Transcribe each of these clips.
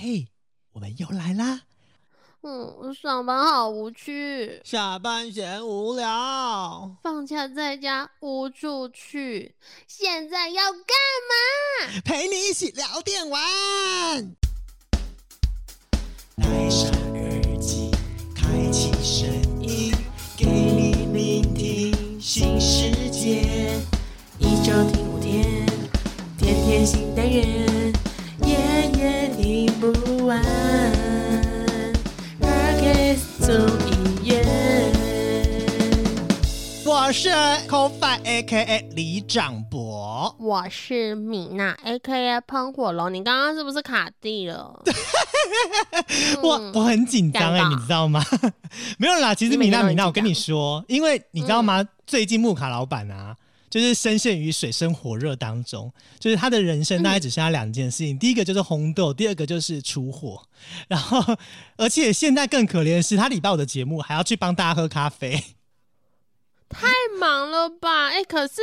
嘿，我们又来啦！嗯，上班好无趣，下班嫌无聊，放假在家无处去，现在要干嘛？陪你一起聊电玩。戴上耳机，开启声音，给你聆听新世界。一周听五天，天天新单元，我是 CoFi A.K.A 李长博。我是米娜，A.K.A 喷火龙。你刚刚是不是卡地了？我我很紧张哎，你知道吗？没有啦，其实米娜米娜，我跟你说，因为你知道吗？最近木卡老板啊，就是深陷于水深火热当中，就是他的人生大概只剩下两件事情，第一个就是红豆，第二个就是出货。然后，而且现在更可怜的是，他礼拜五的节目还要去帮大家喝咖啡。太忙了吧？哎、可是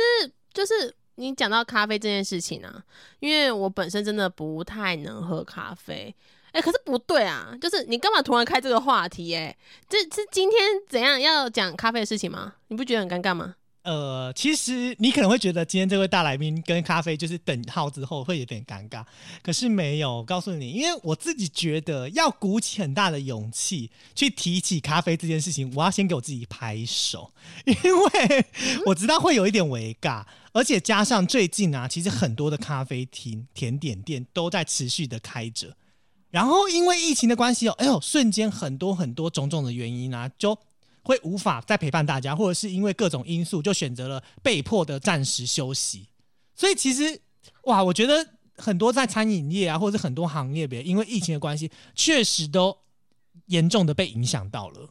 就是你讲到咖啡这件事情啊，因为我本身真的不太能喝咖啡。哎、可是不对啊，就是你干嘛突然开这个话题、哎，这是今天怎样要讲咖啡的事情吗？你不觉得很尴尬吗？呃，其实你可能会觉得今天这位大来宾跟咖啡就是等号之后会有点尴尬，可是没有。告诉你，因为我自己觉得要鼓起很大的勇气去提起咖啡这件事情，我要先给我自己拍手，因为我知道会有一点违尬，而且加上最近啊，其实很多的咖啡厅、甜点店都在持续的开着。然后因为疫情的关系哦，哎呦，瞬间很多很多种种的原因啊，就会无法再陪伴大家，或者是因为各种因素，就选择了被迫的暂时休息。所以其实哇，我觉得很多在餐饮业啊，或者是很多行业别，因为疫情的关系，确实都严重的被影响到了。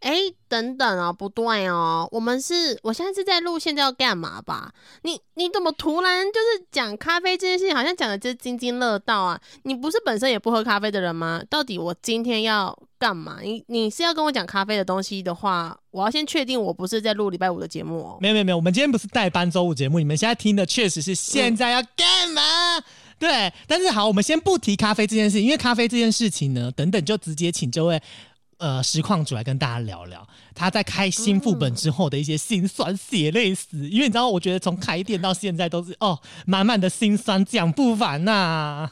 哎、等等哦，不对哦，我们是，我现在是在录，现在要干嘛吧？你你怎么突然就是讲咖啡这件事情，好像讲的就是津津乐道啊？你不是本身也不喝咖啡的人吗？到底我今天要干嘛？你你是要跟我讲咖啡的东西的话，我要先确定我不是在录礼拜五的节目哦。没有没有没有，我们今天不是代班周五节目，你们现在听的确实是现在要干嘛？对，但是好，我们先不提咖啡这件事，因为咖啡这件事情呢，等等就直接请这位呃实况主来跟大家聊聊他在开新副本之后的一些辛酸血泪史。因为你知道，我觉得从开店到现在都是哦满满的辛酸讲不完呐、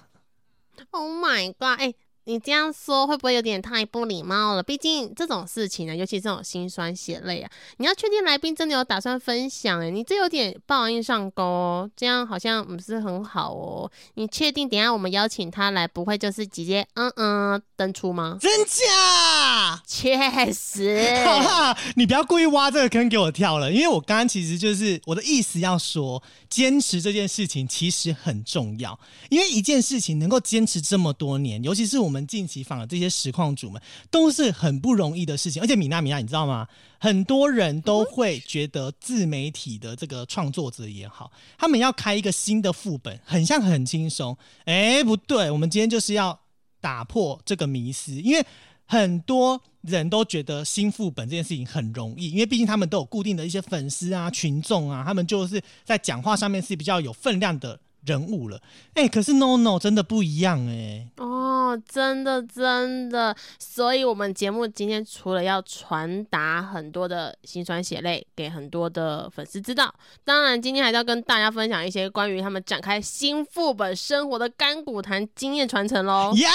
Oh my god！哎、你这样说会不会有点太不礼貌了？毕竟这种事情呢，尤其这种心酸血泪啊，你要确定来宾真的有打算分享、哎，你这有点报应上钩哦，这样好像不是很好哦。你确定等一下我们邀请他来，不会就是直接嗯嗯登出吗？真假？确实，好啦，你不要故意挖这个坑给我跳了，因为我刚刚其实就是我的意思要说，坚持这件事情其实很重要，因为一件事情能够坚持这么多年，尤其是我我们近期访的这些实况主们，都是很不容易的事情。而且米娜米娜，你知道吗？很多人都会觉得自媒体的这个创作者也好，他们要开一个新的副本，很像很轻松。哎，不对，我们今天就是要打破这个迷思，因为很多人都觉得新副本这件事情很容易，因为毕竟他们都有固定的一些粉丝啊、群众啊，他们就是在讲话上面是比较有分量的人物了。哎，可是 no no 真的不一样哎、哦，真的真的，所以我们节目今天除了要传达很多的辛酸血泪给很多的粉丝知道，当然今天还是要跟大家分享一些关于他们展开新副本生活的甘苦谈经验传承喽。呀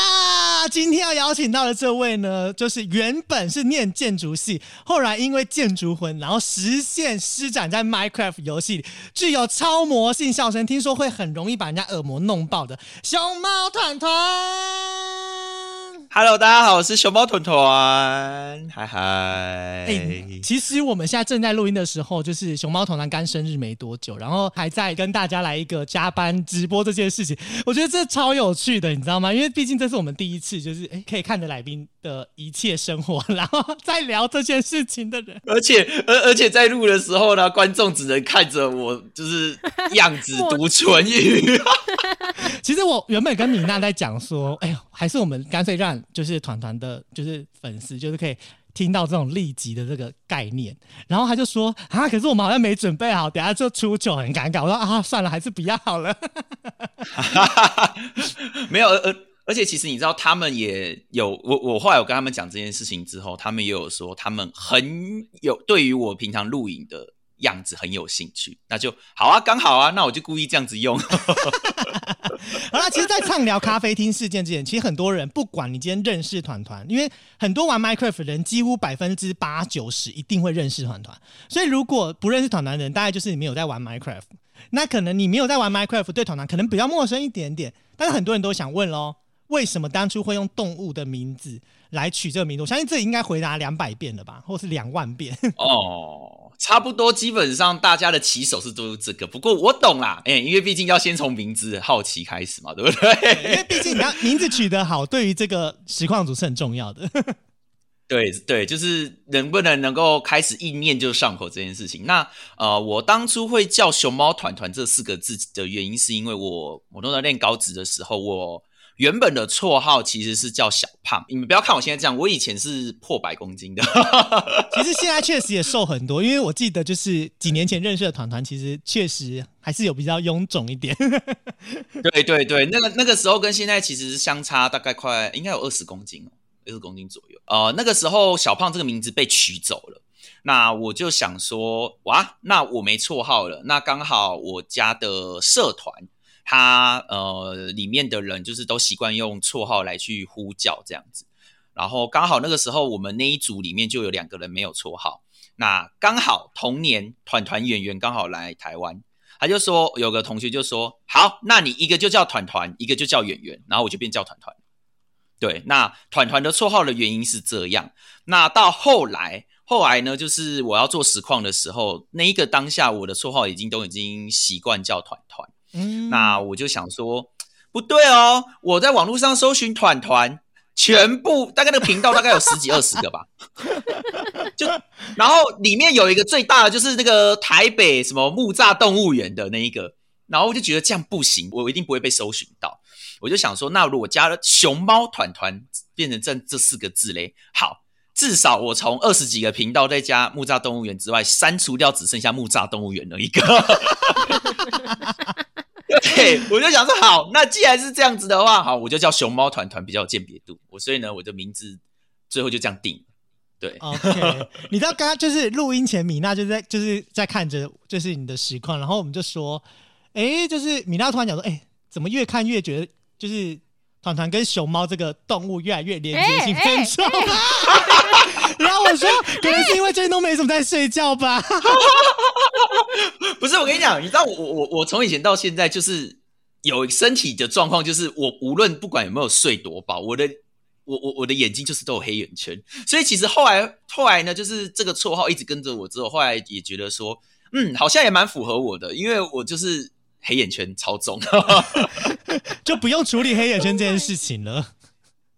今天要邀请到的这位呢，就是原本是念建筑系，后来因为建筑魂，然后实现施展在 Minecraft 游戏里，具有超魔性笑声，听说会很容易把人家耳膜弄爆的熊猫团团。Hello，大家好，我是熊猫团团，嗨嗨。哎、其实我们现在正在录音的时候，就是熊猫团团刚生日没多久，然后还在跟大家来一个加班直播这件事情，我觉得这超有趣的，你知道吗？因为毕竟这是我们第一次，就是哎、可以看着来宾的一切生活，然后再聊这件事情的人。而且而而且在录的时候呢，观众只能看着我就是 样子读唇语。其实我原本跟米娜在讲说，哎呦，还是我们干脆让就是团团的，就是粉丝，就是可以听到这种立即的这个概念。然后他就说啊，可是我们好像没准备好，等下就出糗，很尴尬。我说啊，算了，还是不要好了。没有，而而且其实你知道，他们也有我我后来有跟他们讲这件事情之后，他们也有说他们很有对于我平常录影的样子很有兴趣，那就好啊，刚好啊，那我就故意这样子用。好啦，其实，在畅聊咖啡厅事件之前，其实很多人不管你今天认识团团，因为很多玩 Minecraft 的人，几乎百分之八九十一定会认识团团。所以，如果不认识团团的人，大概就是你没有在玩 Minecraft。那可能你没有在玩 Minecraft，对团团可能比较陌生一点点。但是很多人都想问喽，为什么当初会用动物的名字来取这个名字？我相信这应该回答两百遍了吧，或是两万遍。哦，差不多，基本上大家的起手是都是这个。不过我懂啦，哎、因为毕竟要先从名字好奇开始嘛，对不对 因对？为毕竟你要名字取得好，对于这个实况组是很重要的。对对，就是能不能能够开始一念就上口这件事情。那呃，我当初会叫熊猫团团这四个字的原因，是因为我我都在练高职的时候，我原本的绰号其实是叫小胖。你们不要看我现在这样，我以前是破百公斤的。其实现在确实也瘦很多，因为我记得就是几年前认识的团团，其实确实还是有比较臃肿一点。对对对，那个那个时候跟现在其实是相差大概快应该有二十公斤哦，二十公斤左右。呃，那个时候小胖这个名字被取走了，那我就想说，哇，那我没绰号了，那刚好我家的社团。他呃，里面的人就是都习惯用绰号来去呼叫这样子，然后刚好那个时候我们那一组里面就有两个人没有绰号，那刚好同年团团圆圆刚好来台湾，他就说有个同学就说好，那你一个就叫团团，一个就叫圆圆，然后我就变叫团团。对，那团团的绰号的原因是这样。那到后来，后来呢，就是我要做实况的时候，那一个当下我的绰号已经都已经习惯叫团团。嗯，那我就想说，不对哦，我在网络上搜寻团团，全部大概那个频道大概有十几二十个吧，就然后里面有一个最大的就是那个台北什么木栅动物园的那一个，然后我就觉得这样不行，我一定不会被搜寻到，我就想说，那如果加了熊猫团团变成这这四个字嘞，好。至少我从二十几个频道再加木栅动物园之外，删除掉只剩下木栅动物园的一个。对，我就想说，好，那既然是这样子的话，好，我就叫熊猫团团比较有鉴别度。我所以呢，我的名字最后就这样定。对，OK，你知道刚刚就是录音前，米娜就在就是在看着就是你的实况，然后我们就说，哎，就是米娜突然讲说，哎，怎么越看越觉得就是团团跟熊猫这个动物越来越连接性哎很重啊。然后我说，可能是因为最近都没怎么在睡觉吧。不是我跟你讲，你知道我我我我从以前到现在就是有身体的状况，就是我无论不管有没有睡多饱，我的我我我的眼睛就是都有黑眼圈，所以其实后来后来呢，就是这个绰号一直跟着我之后，后来也觉得说，嗯，好像也蛮符合我的，因为我就是黑眼圈超重，就不用处理黑眼圈这件事情了。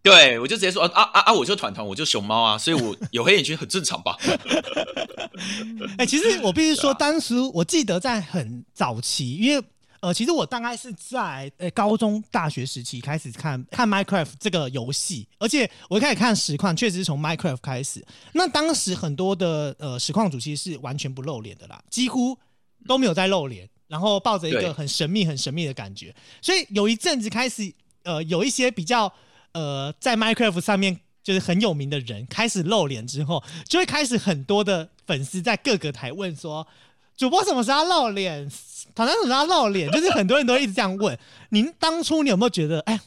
对我就直接说啊啊啊，我就团团，我就熊猫啊，所以我有黑眼圈很正常吧？哎、其实我必须说，当时我记得在很早期，因为呃，其实我大概是在呃高中、大学时期开始看看 Minecraft 这个游戏，而且我一开始看实况，确实是从 Minecraft 开始。那当时很多的呃实况主其实是完全不露脸的啦，几乎都没有在露脸，然后抱着一对个很神秘、很神秘的感觉。所以有一阵子开始，呃，有一些比较呃在 Minecraft 上面就是很有名的人开始露脸之后，就会开始很多的粉丝在各个台问说，主播什么时候露脸？团团什么时候露脸？就是很多人都一直这样问。您当初你有没有觉得，哎，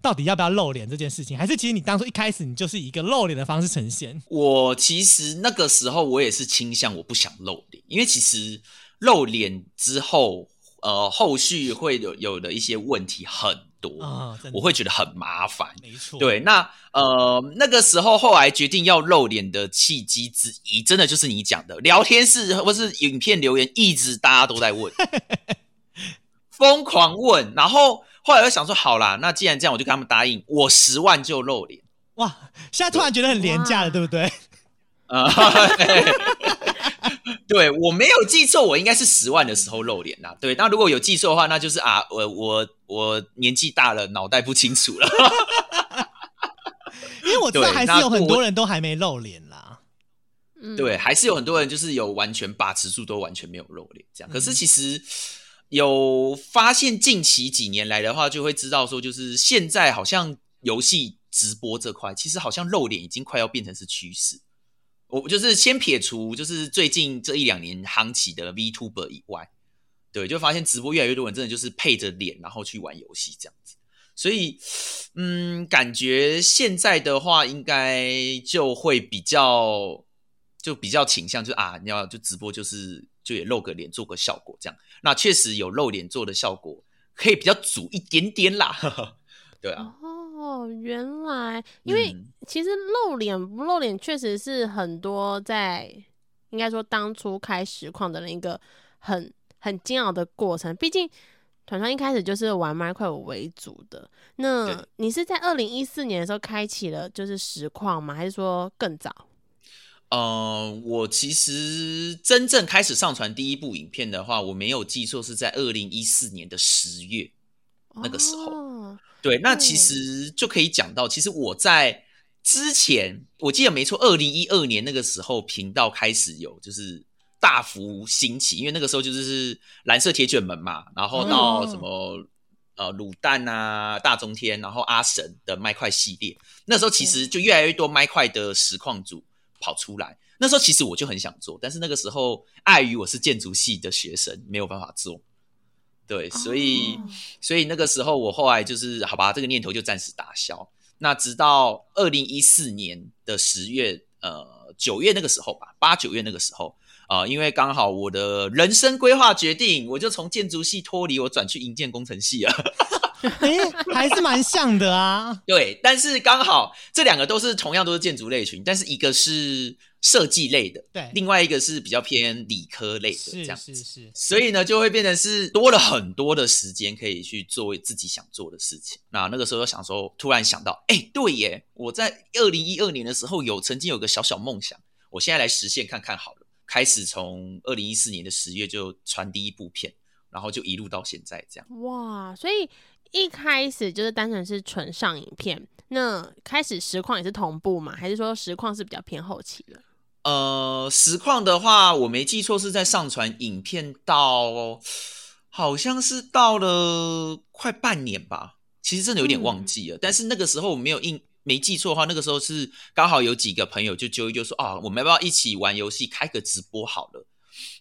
到底要不要露脸这件事情？还是其实你当初一开始你就是一个露脸的方式呈现？我其实那个时候我也是倾向我不想露脸，因为其实露脸之后，呃，后续会有有的一些问题很多，啊、我会觉得很麻烦。没错，对，那呃那个时候后来决定要露脸的契机之一，真的就是你讲的，聊天室 或是影片留言，一直大家都在问，疯狂问，然后后来又想说，好啦，那既然这样，我就跟他们答应，我十万就露脸。哇，现在突然觉得很廉价了，哇对不对？啊、对我没有记错，我应该是十万的时候露脸啦。对，那如果有记错的话，那就是啊，我我我年纪大了，脑袋不清楚了。因为我知道对还是有很多人都还没露脸啦。嗯对，还是有很多人就是有完全把持住，都完全没有露脸这样。可是嗯其实有发现，近期几年来的话，就会知道说，就是现在好像游戏直播这块，其实好像露脸已经快要变成是趋势。我就是先撇除就是最近这一两年行起的 VTuber 以外，对，就发现直播越来越多人真的就是配着脸然后去玩游戏这样子。所以，嗯，感觉现在的话应该就会比较就比较倾向，就啊，你要就直播就是就也露个脸做个效果这样。那确实有露脸做的效果，可以比较足一点点啦。对啊，哦，原来因为嗯其实露脸不露脸，确实是很多在应该说当初开实况的人一个很很煎熬的过程。毕竟团团一开始就是玩 Minecraft 为主的，那你是在二零一四年的时候开启了就是实况吗？还是说更早？呃，我其实真正开始上传第一部影片的话，我没有记错是在二零一四年的十月。那个时候哦对，那其实就可以讲到，其实我在之前，我记得没错，二零一二年那个时候，频道开始有就是大幅兴起，因为那个时候就是是蓝色铁卷门嘛，然后到哦什么、呃卤蛋啊、大中天，然后阿神的麦块系列，那时候其实就越来越多麦块的实况组跑出来。那时候其实我就很想做，但是那个时候碍于我是建筑系的学生，没有办法做。对，所以、哦所以那个时候我后来就是好吧，这个念头就暂时打消。那直到二零一四年的十月，呃九月那个时候吧，八九月那个时候，啊，因为刚好我的人生规划决定，我就从建筑系脱离，我转去营建工程系了。哎、还是蛮像的啊。对，但是刚好这两个都是同样都是建筑类群，但是一个是设计类的，对另外一个是比较偏理科类的这是样子。是是，所以呢，就会变成是多了很多的时间可以去做自己想做的事情。那那个时候想说，突然想到，哎、对耶，我在二零一二年的时候有曾经有个小小梦想，我现在来实现看看好了。开始从二零一四年的十月就传第一部片，然后就一路到现在这样。哇，所以一开始就是单纯是纯上影片，那开始实况也是同步嘛？还是说实况是比较偏后期的？呃，实况的话，我没记错是在上传影片到，好像是到了快半年吧。其实真的有点忘记了，但是那个时候我没有印没记错的话，那个时候是刚好有几个朋友就揪一就说哦，我们要不要一起玩游戏，开个直播好了？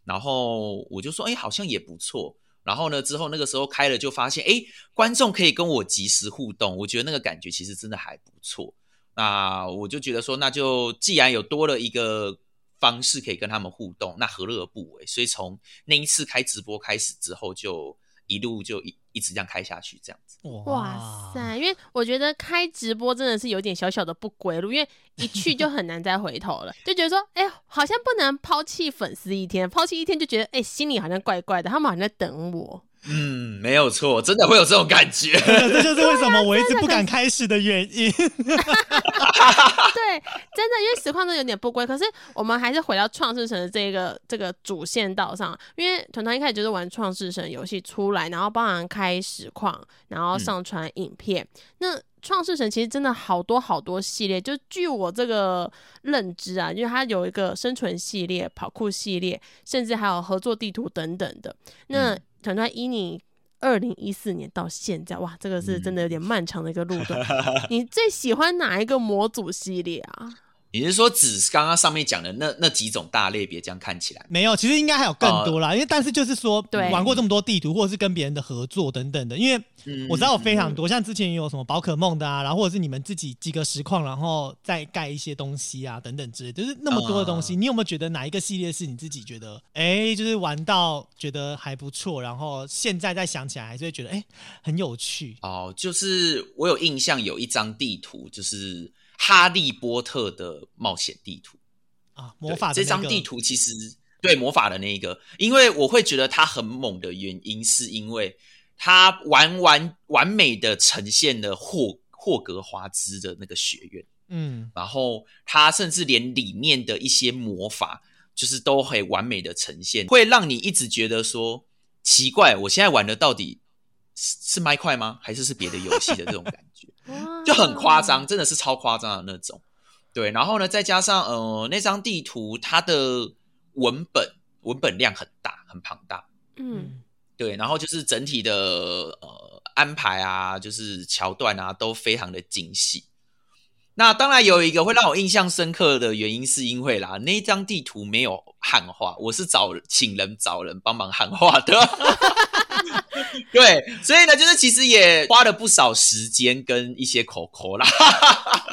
然后我就说，哎、好像也不错。然后呢，之后那个时候开了，就发现，哎，观众可以跟我及时互动，我觉得那个感觉其实真的还不错。那我就觉得说，那就既然有多了一个方式可以跟他们互动，那何乐而不为？所以从那一次开直播开始之后，就一路就一一直这样开下去，这样子。哇塞！因为我觉得开直播真的是有点小小的不归路，因为一去就很难再回头了，就觉得说，哎、好像不能抛弃粉丝一天，抛弃一天就觉得，哎、心里好像怪怪的，他们好像在等我。嗯，没有错，真的会有这种感觉。这就是为什么我一直不敢开始的原因。对，真的，因为实况真的有点不归。可是我们还是回到创世神的这个这个主线道上，因为团团一开始就是玩创世神游戏出来，然后帮忙开实况，然后上传影片。那创世神其实真的好多好多系列，就据我这个认知啊，因为它有一个生存系列、跑酷系列，甚至还有合作地图等等的。那嗯团团以你二零一四年到现在，哇，这个是真的有点漫长的一个路段。你最喜欢哪一个模组系列啊？你是说只刚刚上面讲的那那几种大类别？这样看起来，没有，其实应该还有更多啦。因为但是就是说，对玩过这么多地图，或者是跟别人的合作等等的。因为嗯我知道有非常多，像之前也有什么宝可梦的啊，然后或者是你们自己几个实况，然后再盖一些东西啊等等之类，就是那么多的东西。你有没有觉得哪一个系列是你自己觉得，哎，就是玩到觉得还不错，然后现在再想起来还是会觉得，哎，很有趣。哦，就是我有印象有一张地图，就是哈利波特的冒险地图。啊，魔法的那个这张地图其实对魔法的那一个，因为我会觉得它很猛的原因，是因为它完完完美的呈现了霍霍格华兹的那个学院，嗯，然后它甚至连里面的一些魔法，就是都很完美的呈现，会让你一直觉得说奇怪，我现在玩的到底是是麦块吗？还是是别的游戏的这种感觉？就很夸张，真的是超夸张的那种。对，然后呢，再加上呃那张地图，它的文本文本量很大，很庞大。嗯，对，然后就是整体的呃安排啊，就是桥段啊，都非常的精细。那当然有一个会让我印象深刻的原因，是因为啦，那张地图没有汉化，我是找请人找人帮忙汉化的。对，所以呢，就是其实也花了不少时间跟一些口口啦。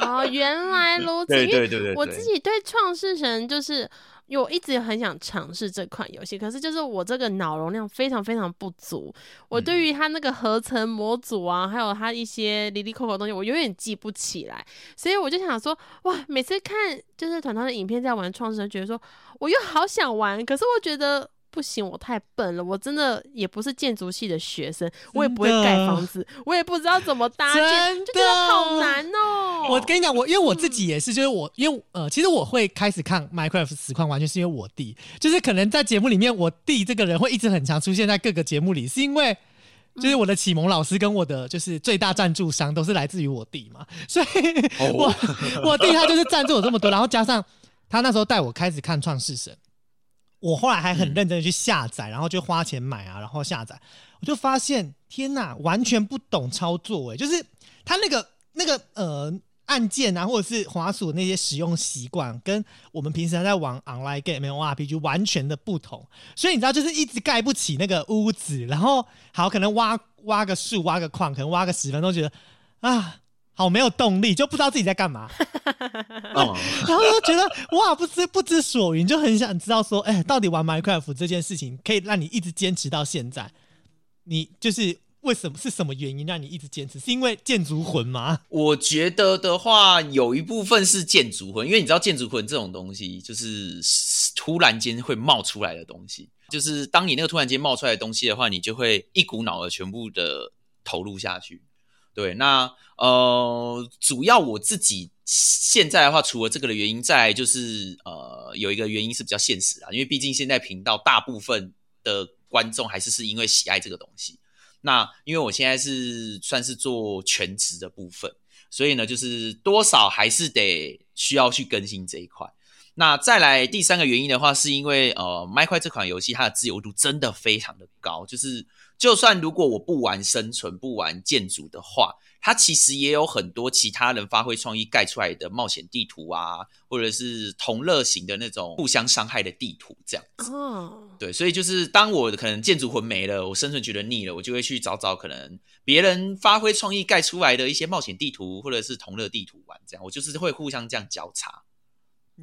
哦，原来如此。对因为对对对，对我自己对创世神就是。因为我一直很想尝试这款游戏，可是就是我这个脑容量非常非常不足，我嗯对于它那个合成模组啊，还有它一些离离扣扣的东西，我永远记不起来，所以我就想说，哇，每次看就是团团的影片在玩创世神，觉得说我又好想玩，可是我觉得。不行，我太笨了，我真的也不是建筑系的学生，我也不会盖房子，我也不知道怎么搭建，真就觉得好难哦、我跟你讲，我因为我自己也是，就是我因为呃，其实我会开始看 Minecraft 实况，完全是因为我弟，就是可能在节目里面，我弟这个人会一直很常出现在各个节目里，是因为。就是我的启蒙老师跟我的就是最大赞助商都是来自于我弟嘛，所以我、我弟他就是赞助我这么多，然后加上他那时候带我开始看创世神，我后来还很认真的去下载，然后就花钱买啊，然后下载，我就发现天哪，完全不懂操作哎、就是他那个那个呃按键啊，或者是滑鼠那些使用习惯，跟我们平时在玩 online game、MMORPG 完全的不同。所以你知道，就是一直盖不起那个屋子，然后好可能挖挖个树、挖个矿，可能挖个十分钟，觉得啊。好没有动力，就不知道自己在干嘛，哦，然后就觉得哇，不知不知所云，就很想知道说，哎、到底玩 Minecraft 这件事情可以让你一直坚持到现在？你就是为什么是什么原因让你一直坚持？是因为建筑魂吗？我觉得的话，有一部分是建筑魂，因为你知道建筑魂这种东西，就是突然间会冒出来的东西。就是当你那个突然间冒出来的东西的话，你就会一股脑的全部的投入下去。对，那呃，主要我自己现在的话，除了这个的原因，再来就是呃，有一个原因是比较现实啊，因为毕竟现在频道大部分的观众还是是因为喜爱这个东西。那因为我现在是算是做全职的部分，所以呢，就是多少还是得需要去更新这一块。那再来第三个原因的话，是因为呃，麦块这款游戏它的自由度真的非常的高，就是就算如果我不玩生存、不玩建筑的话，它其实也有很多其他人发挥创意盖出来的冒险地图啊，或者是同乐型的那种互相伤害的地图这样。哦，对，所以就是当我可能建筑魂没了，我生存觉得腻了，我就会去找找可能别人发挥创意盖出来的一些冒险地图或者是同乐地图玩，这样我就是会互相这样交叉。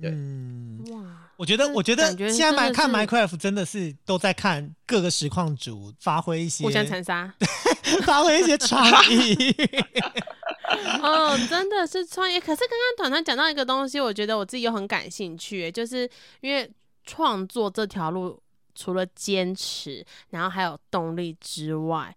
对嗯，哇，我觉得，我觉得现在买看 Minecraft 真的是都在看各个实况组发挥一些互相残杀。发挥一些创意。哦，真的是创业。可是刚刚团团讲到一个东西，我觉得我自己又很感兴趣，就是因为创作这条路，除了坚持，然后还有动力之外，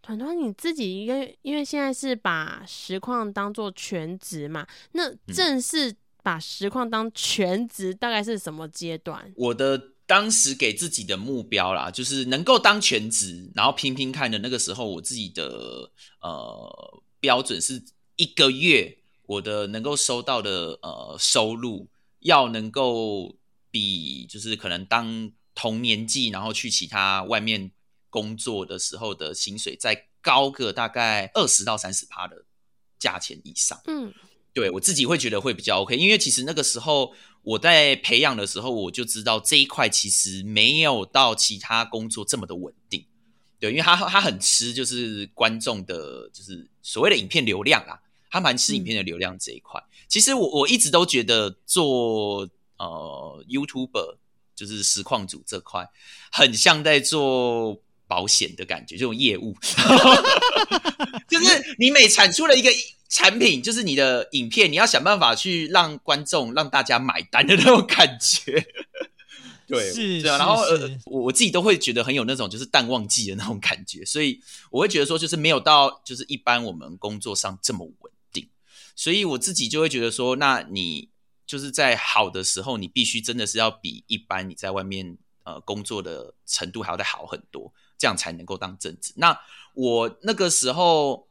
团团你自己因为因为现在是把实况当做全职嘛，那正式把实况当全职，大概是什么阶段？我的当时给自己的目标啦，就是能够当全职，然后拼拼看的那个时候，我自己的呃标准是一个月我的能够收到的呃收入要能够比就是可能当同年纪，然后去其他外面工作的时候的薪水再高个大概二十到三十趴的价钱以上。嗯，对我自己会觉得会比较 OK，因为其实那个时候我在培养的时候，我就知道这一块其实没有到其他工作这么的稳定。对，因为他他很吃就是观众的，就是所谓的影片流量啊，他蛮吃影片的流量这一块。其实我我一直都觉得做呃 YouTuber 就是实况组这块，很像在做保险的感觉，这种业务，就是你每产出了一个产品，就是你的影片，你要想办法去让观众、让大家买单的那种感觉。对，是是然后呃，我我自己都会觉得很有那种就是淡旺季的那种感觉，所以我会觉得说，就是没有到就是一般我们工作上这么稳定，所以我自己就会觉得说，那你就是在好的时候，你必须真的是要比一般你在外面呃工作的程度还要再好很多，这样才能够当正职。那我那个时候。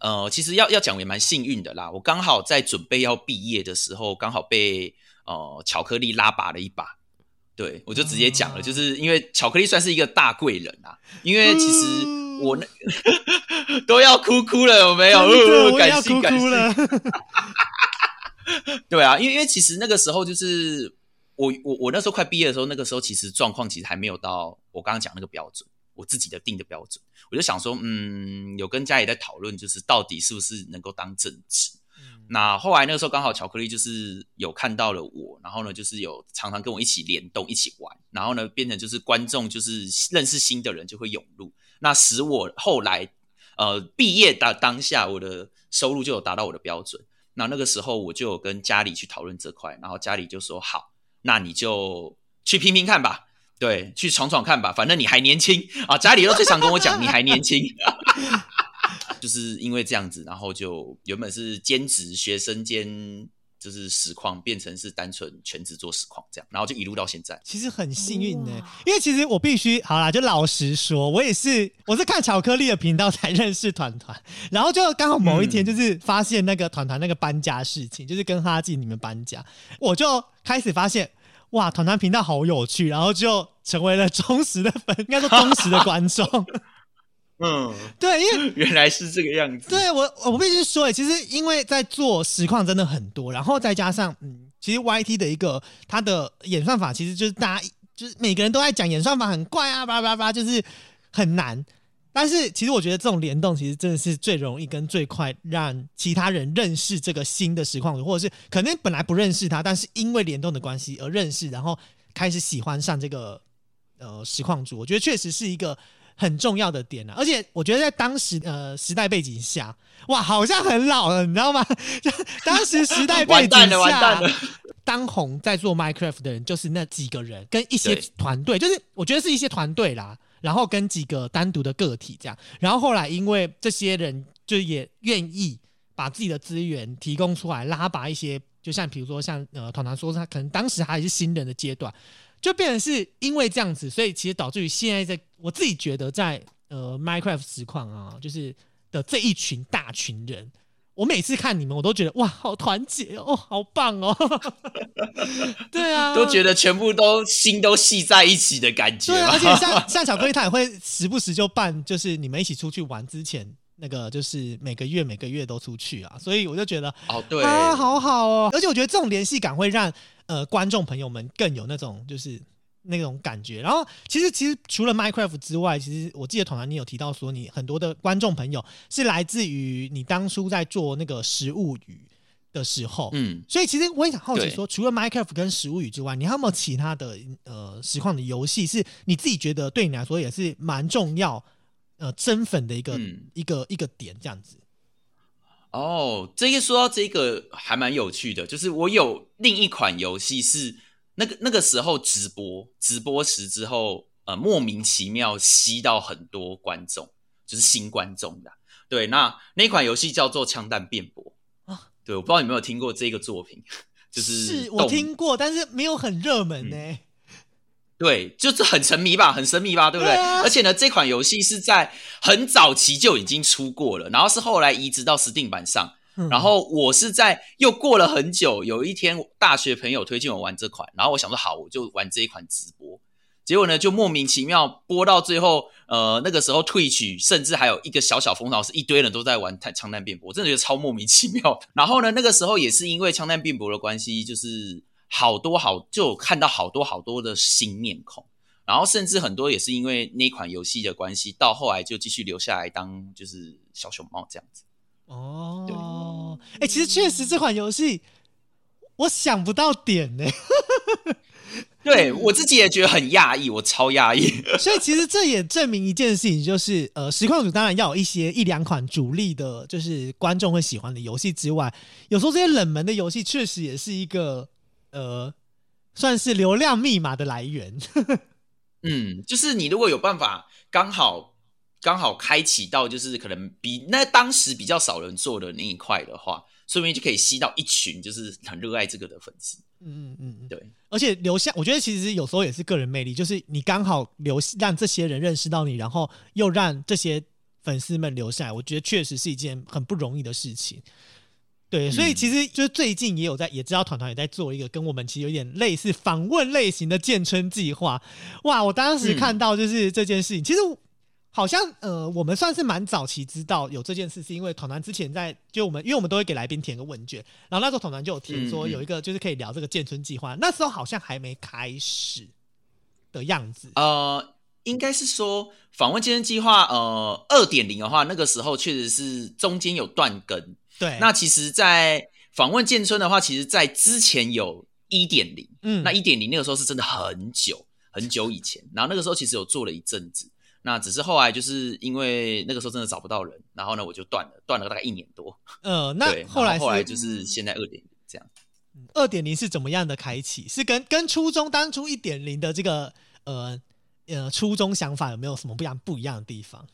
呃，其实要要讲也蛮幸运的啦，我刚好在准备要毕业的时候，刚好被呃巧克力拉拔了一把，对我就直接讲了，哦就是因为巧克力算是一个大贵人啊，因为其实我那 都要哭哭了，有没有？我感性感性哭了。对啊，因为因为其实那个时候就是我我我那时候快毕业的时候，那个时候其实状况其实还没有到我刚刚讲那个标准，我自己的定的标准，我就想说，嗯，有跟家里在讨论，就是到底是不是能够当正职。那后来那个时候刚好巧克力就是有看到了我，然后呢就是有常常跟我一起联动一起玩，然后呢变成就是观众就是认识新的人就会涌入，那使我后来呃毕业的当下我的收入就有达到我的标准。那那个时候我就有跟家里去讨论这块，然后家里就说好，那你就去拼拼看吧，对，去闯闯看吧，反正你还年轻啊。家里都最常跟我讲你还年轻，就是因为这样子，然后就原本是兼职学生兼就是实况，变成是单纯全职做实况这样，然后就一路到现在。其实很幸运呢、哇因为其实我必须好啦，就老实说，我也是我是看巧克力的频道才认识团团，然后就刚好某一天就是发现那个团团那个搬家事情，就是跟哈进你们搬家，我就开始发现哇，团团频道好有趣，然后就成为了忠实的粉，应该说忠实的观众。嗯，对，因为 原来是这个样子。对我，我必须说，其实因为在做实况真的很多，然后再加上嗯，其实 YT 的一个它的演算法，其实就是大家就是每个人都在讲演算法很怪啊，叭叭叭，就是很难。但是其实我觉得这种联动，其实真的是最容易跟最快让其他人认识这个新的实况主，或者是可能本来不认识他，但是因为联动的关系而认识，然后开始喜欢上这个呃实况主。我觉得确实是一个很重要的点啊，而且我觉得在当时呃时代背景下，哇，好像很老了，你知道吗？就 当时时代背景完蛋了，完下蛋了。当红在做 Minecraft 的人就是那几个人，跟一些对团队，就是我觉得是一些团队啦，然后跟几个单独的个体这样，然后后来因为这些人就也愿意把自己的资源提供出来，拉拔一些，就像比如说像呃团团说他可能当时还是新人的阶段，就变成是因为这样子，所以其实导致于现在在我自己觉得在呃 Minecraft 实况啊，就是的这一群大群人。我每次看你们，我都觉得哇，好团结哦，好棒哦！对啊，都觉得全部都心都系在一起的感觉对啊，而且像像巧克力，他也会时不时就办，就是你们一起出去玩之前，那个就是每个月每个月都出去啊，所以我就觉得哦，对，啊，好好哦，而且我觉得这种联系感会让呃观众朋友们更有那种就是那种感觉。然后其实其实除了 Minecraft 之外，其实我记得团团你有提到说，你很多的观众朋友是来自于你当初在做那个食物语的时候，嗯，所以其实我也想好奇对。说，除了 Minecraft 跟食物语之外，你还有没有其他的呃实况的游戏是你自己觉得对你来说也是蛮重要呃增粉的一个、嗯一个一个点这样子？哦，这个说到这个还蛮有趣的，就是我有另一款游戏是那个那个时候直播直播时之后，呃，莫名其妙吸到很多观众，就是新观众的。对，那那款游戏叫做《枪弹辩驳》啊对，我不知道你有没有听过这个作品，就是是我听过，但是没有很热门呢、对，就是很沉迷吧，很神秘吧，对不对？对啊而且呢，这款游戏是在很早期就已经出过了，然后是后来移植到 Steam 版上。嗯然后我是在又过了很久，有一天大学朋友推荐我玩这款，然后我想说好，我就玩这一款直播。结果呢，就莫名其妙播到最后，呃，那个时候退曲，甚至还有一个小小风潮，是一堆人都在玩枪弹辩驳，我真的觉得超莫名其妙。然后呢，那个时候也是因为枪弹辩驳的关系，就是好多好就有看到好多好多的新面孔，然后甚至很多也是因为那款游戏的关系，到后来就继续留下来当就是小熊猫这样子。哦，哎、其实确实这款游戏我想不到点呢、对我自己也觉得很讶异，我超讶异。所以其实这也证明一件事情，就是呃，实况组当然要有一些一两款主力的，就是观众会喜欢的游戏之外，有时候这些冷门的游戏确实也是一个呃，算是流量密码的来源。嗯，就是你如果有办法刚好刚好开启到，就是可能比那当时比较少人做的那一块的话，说不定就可以吸到一群就是很热爱这个的粉丝。嗯嗯嗯嗯，对，而且留下，我觉得其实有时候也是个人魅力，就是你刚好留让这些人认识到你，然后又让这些粉丝们留下来，我觉得确实是一件很不容易的事情。对，所以嗯其实就是最近也有在，也知道团团也在做一个跟我们其实有点类似访问类型的建村计划。哇，我当时嗯看到就是这件事情，其实好像呃，我们算是蛮早期知道有这件事，是因为团团之前在就我们，因为我们都会给来宾填个问卷，然后那时候团团就有填说有一个就是可以聊这个建村计划，那时候好像还没开始的样子。呃，应该是说访问健身计划，呃，二点零的话，那个时候确实是中间有断更。对，那其实，在访问建村的话，其实在之前有一点零，嗯，那一点零那个时候是真的很久很久以前，然后那个时候其实有做了一阵子，那只是后来就是因为那个时候真的找不到人，然后呢我就断了，断了大概一年多。呃，那，后来后后来就是现在二点零这样。二点零是怎么样的开启？是跟跟初中当初一点零的这个呃呃初衷想法有没有什么不一样不一样的地方？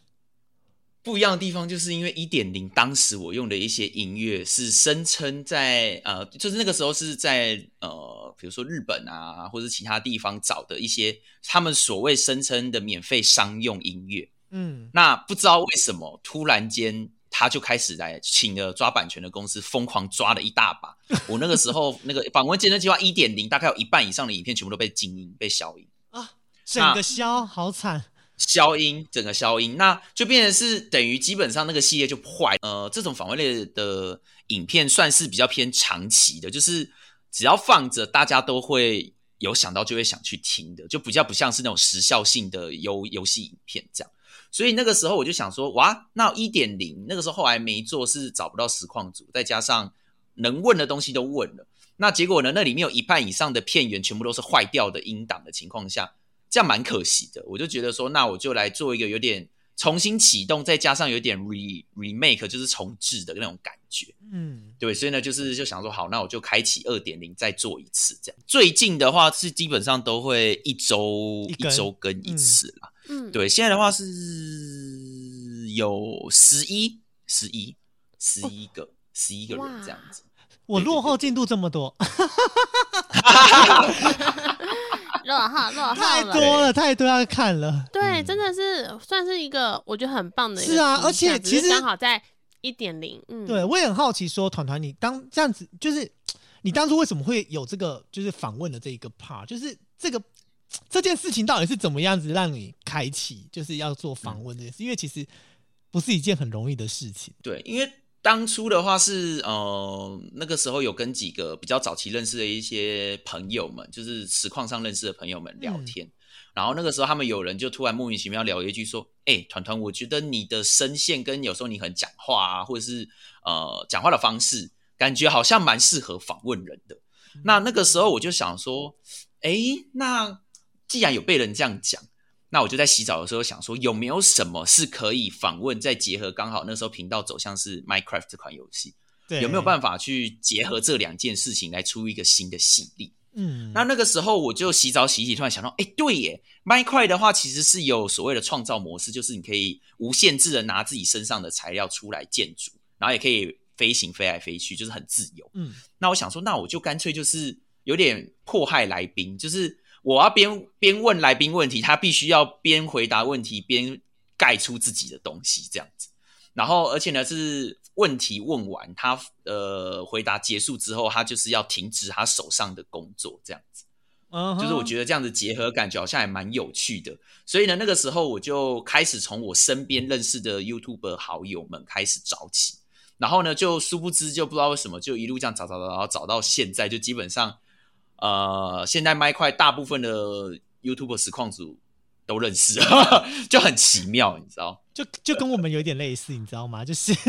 不一样的地方，就是因为一点零当时我用的一些音乐是声称在呃，就是那个时候是在呃，比如说日本啊，或者其他地方找的一些他们所谓声称的免费商用音乐。嗯，那不知道为什么突然间他就开始来请了抓版权的公司疯狂抓了一大把。我那个时候那个访问健身计划一点零，大概有一半以上的影片全部都被静音、被消音啊。整个消好惨。消音，整个消音，那就变成是等于基本上那个系列就坏。呃，这种访问类的影片算是比较偏长期的，就是只要放着，大家都会有想到就会想去听的，就比较不像是那种时效性的游游戏影片这样。所以那个时候我就想说，哇，那一点零那个时候后来没做是找不到实况组，再加上能问的东西都问了，那结果呢，那里面有一半以上的片源全部都是坏掉的音档的情况下。这样蛮可惜的，我就觉得说，那我就来做一个有点重新启动，再加上有点 re remake，就是重置的那种感觉。嗯，对，所以呢，就是就想说，好，那我就开启二点零，再做一次这样。最近的话是基本上都会一周一周更一次啦。嗯，对，现在的话是有十一、十一、十一个、十一个人这样子。我落后进度这么多，落后落后太。多了，太多要看了。对，嗯真的是算是一个我觉得很棒的一个是啊而且其实刚好在一点零，嗯，对，我也很好奇说，团团，你当这样子，就是你当初为什么会有这个，就是访问的这一个 part，就是这个这件事情到底是怎么样子让你开启，就是要做访问这件事？因为其实不是一件很容易的事情。对，因为当初的话是呃，那个时候有跟几个比较早期认识的一些朋友们，就是实况上认识的朋友们聊嗯天。然后那个时候，他们有人就突然莫名其妙聊一句说：“哎、团团，我觉得你的声线跟有时候你很讲话啊，或者是呃讲话的方式，感觉好像蛮适合访问人的。”那那个时候我就想说：“哎，那既然有被人这样讲，那我就在洗澡的时候想说，有没有什么是可以访问，再结合刚好那时候频道走向是 Minecraft 这款游戏，对，有没有办法？去结合这两件事情来出一个新的系列？嗯，那那个时候我就洗澡洗洗，突然想到，哎，对耶，Minecraft 的话其实是有所谓的创造模式，就是你可以无限制的拿自己身上的材料出来建筑，然后也可以飞行飞来飞去，就是很自由。嗯那我想说，那我就干脆就是有点迫害来宾，就是我要边边问来宾问题，他必须要边回答问题边盖出自己的东西，这样子。然后，而且呢是问题问完，他呃回答结束之后，他就是要停止他手上的工作，这样子。嗯就是我得觉得这样子结合感觉好像还蛮有趣的，所以呢，那个时候我就开始从我身边认识的 YouTube 好友们开始找起，然后呢，就殊不知就不知道为什么就一路这样找找找，然后找到现在，就基本上呃，现在麦块大部分的 YouTube 实况组都认识，就很奇妙，你知道？就就跟我们有点类似，你知道吗？就是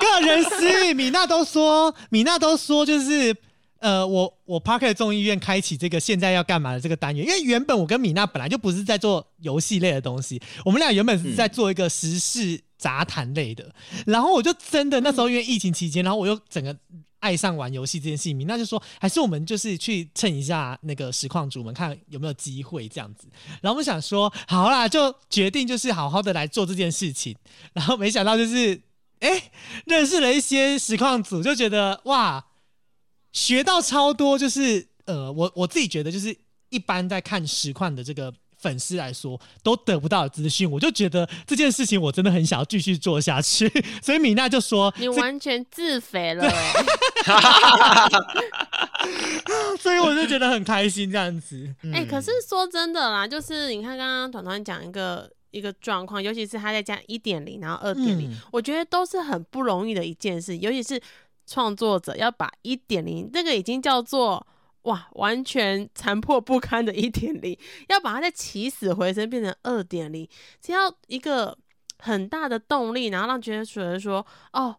个人私域，米娜都说，米娜都说，就是呃，我我 Parker 众议院开启这个现在要干嘛的这个单元，因为原本我跟米娜本来就不是在做游戏类的东西，我们俩原本是在做一个时事杂谈类的，然后我就真的那时候因为疫情期间，然后我又整个。爱上玩游戏这件事情，那就说，还是我们就是去蹭一下那个实况主们，看有没有机会这样子。然后我们想说，好啦，就决定就是好好的来做这件事情。然后没想到就是，哎，认识了一些实况组，就觉得哇，学到超多。就是呃，我我自己觉得，就是一般在看实况的这个粉丝来说，都得不到的资讯，我就觉得这件事情我真的很想要继续做下去。所以米娜就说，你完全自肥了、欸，所以我就觉得很开心这样子。哎、嗯可是说真的啦，就是你看刚刚团团讲一个一个状况，尤其是他在加一点零，然后二点零嗯，我觉得都是很不容易的一件事，尤其是创作者要把一点零那个已经叫做。哇，完全残破不堪的一点零，要把它再起死回生变成二点零，这要一个很大的动力，然后让觉得觉得说，哦，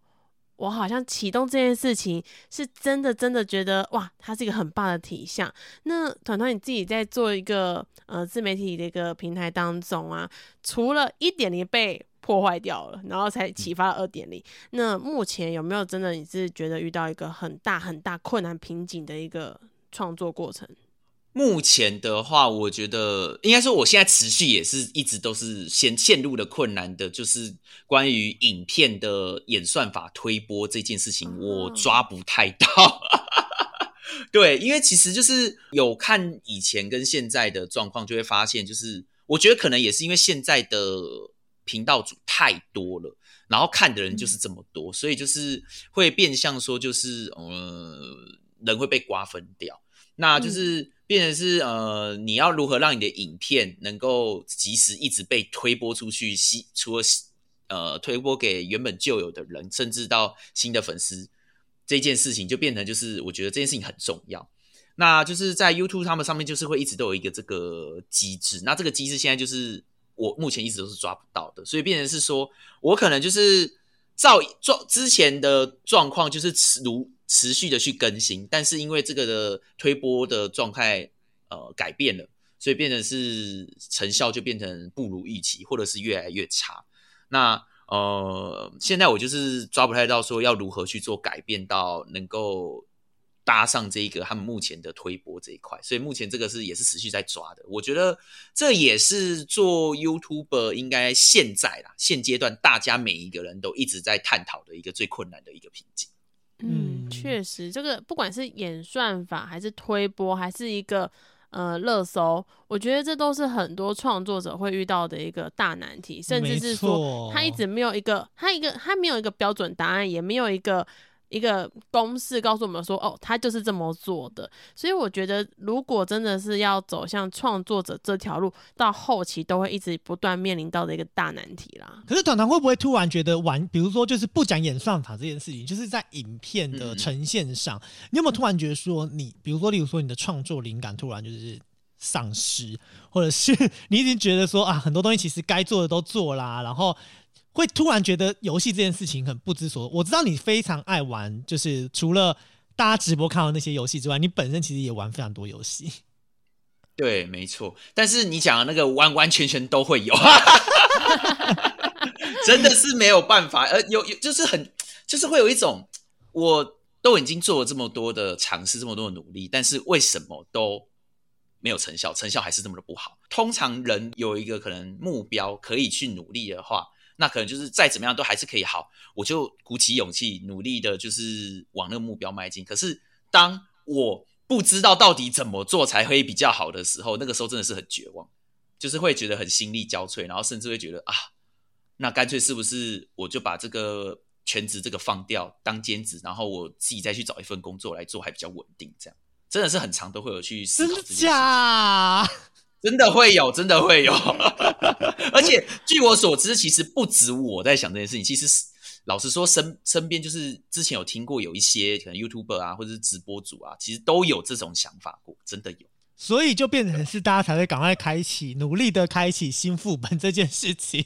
我好像启动这件事情是真的真的觉得哇，它是一个很棒的体象。那团团你自己在做一个呃自媒体的一个平台当中啊，除了一点零被破坏掉了，然后才启发二点零，那目前有没有真的你是觉得遇到一个很大很大困难瓶颈的一个创作过程？目前的话，我觉得应该说，我现在持续也是一直都是先陷入了困难的，就是关于影片的演算法推播这件事情，我抓不太到。对，因为其实就是有看以前跟现在的状况，就会发现，就是我觉得可能也是因为现在的频道组太多了，然后看的人就是这么多，所以就是会变相说，就是呃，人会被瓜分掉。那就是变成是呃，你要如何让你的影片能够及时一直被推播出去，吸除了呃推播给原本旧有的人，甚至到新的粉丝，这件事情就变成就是我觉得这件事情很重要。那就是在 YouTube 他们上面就是会一直都有一个这个机制，那这个机制现在就是我目前一直都是抓不到的，所以变成是说我可能就是照状之前的状况就是持如持续的去更新，但是因为这个的推播的状态呃改变了，所以变成是成效就变成不如预期，或者是越来越差。那呃，现在我就是抓不太到说要如何去做改变，到能够搭上这一个他们目前的推播这一块，所以目前这个是也是持续在抓的。我觉得这也是做 YouTuber 应该现在啦现阶段大家每一个人都一直在探讨的一个最困难的一个瓶颈。嗯，嗯确实，这个不管是演算法，还是推播，还是一个呃热搜，我觉得这都是很多创作者会遇到的一个大难题，甚至是说他一直没有一个，他一个他没有一个标准答案，也没有一个。一个公式告诉我们说，哦，他就是这么做的。所以我觉得，如果真的是要走向创作者这条路，到后期都会一直不断面临到的一个大难题啦。可是团团会不会突然觉得玩，比如说就是不讲演算法这件事情，就是在影片的嗯呈现上，你有没有突然觉得说你，比如说例如说你的创作灵感突然就是丧失，或者是 你已经觉得说啊，很多东西其实该做的都做啦，然后会突然觉得游戏这件事情很不知所。我知道你非常爱玩，就是除了大家直播看到那些游戏之外，你本身其实也玩非常多游戏。对，没错。但是你讲的那个完完全全都会有，真的是没有办法。呃，有有就是很就是会有一种，我都已经做了这么多的尝试，这么多的努力，但是为什么都没有成效？成效还是这么的不好。通常人有一个可能目标可以去努力的话，那可能就是再怎么样都还是可以好，我就鼓起勇气努力的，就是往那个目标迈进。可是当我不知道到底怎么做才会比较好的时候，那个时候真的是很绝望，就是会觉得很心力交瘁，然后甚至会觉得啊，那干脆是不是我就把这个全职这个放掉当兼职，然后我自己再去找一份工作来做，还比较稳定，这样真的是很长都会有去思真的考这件事。假？真的会有，真的会有。而且据我所知，其实不止我在想这件事情，其实是老实说，身身边就是之前有听过有一些可能 YouTuber 啊，或者是直播主啊，其实都有这种想法过，真的有。所以就变成是大家才会赶快开启，努力的开启新副本这件事情。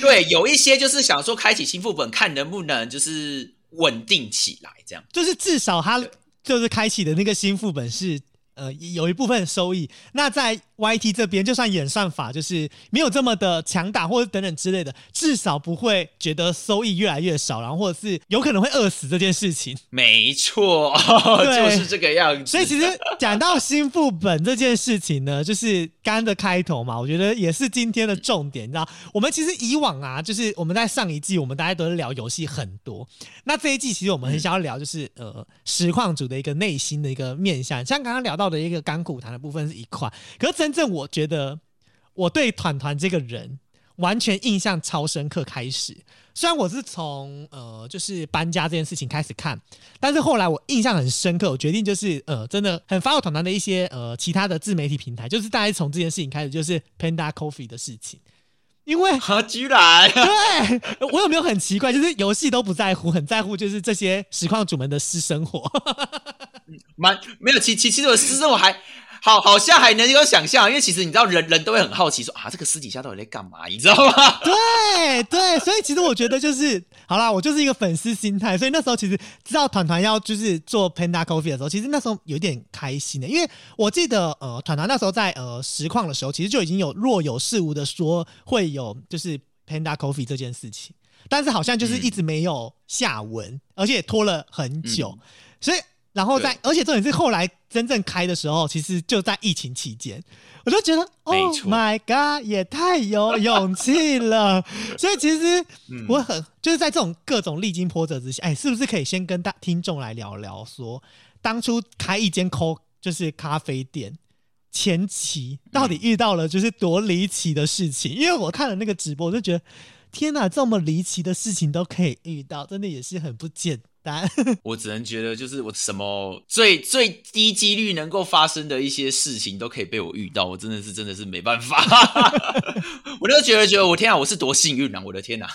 对，有一些就是想说开启新副本，看能不能就是稳定起来，这样。就是至少他就是开启的那个新副本是呃有一部分收益。那在 YT 这边，就算演算法就是没有这么的强大或者等等之类的，至少不会觉得收益越来越少，然后或者是有可能会饿死这件事情。没错，对 就是这个样子。所以其实 讲到新副本这件事情呢，就是刚刚的开头嘛，我觉得也是今天的重点。你知道，我们其实以往啊，就是我们在上一季，我们大家都是聊游戏很多。那这一季其实我们很想要聊，就是、呃，实况组的一个内心的一个面向，像刚刚聊到的一个干股谈的部分是一块，可是真正我觉得我对团团这个人。完全印象超深刻开始。虽然我是从呃就是搬家这件事情开始看，但是后来我印象很深刻，我决定就是呃真的很发我团团的一些呃其他的自媒体平台，就是大概从这件事情开始，就是 Panda Coffee 的事情。因为啊，居然对 我有没有很奇怪？就是游戏都不在乎，很在乎就是这些实况主们的私生活。蛮没有，其其其实我私生活还好，好像还能够想象，因为其实你知道人人都会很好奇说啊，这个私底下到底在干嘛，你知道吗？对对，所以其实我觉得就是好啦，我就是一个粉丝心态，所以那时候其实知道团团要就是做 Panda Coffee 的时候，其实那时候有点开心的，因为我记得呃团团那时候在呃实况的时候，其实就已经有若有似无的说会有就是 Panda Coffee 这件事情，但是好像就是一直没有下文，而且拖了很久，嗯所以。然后在，而且重点是后来真正开的时候，其实就在疫情期间，我就觉得，Oh my God，也太有勇气了。所以其实嗯我很就是在这种各种历经波折之下，哎，是不是可以先跟大听众来聊聊说，当初开一间 co 就是咖啡店前期到底遇到了就是多离奇的事情？因为我看了那个直播，我就觉得天哪，这么离奇的事情都可以遇到，真的也是很不简单。我只能觉得，就是我什么最最低几率能够发生的一些事情，都可以被我遇到，我真的是真的是没办法。我就觉得觉得我天啊，我是多幸运啊！我的天哪、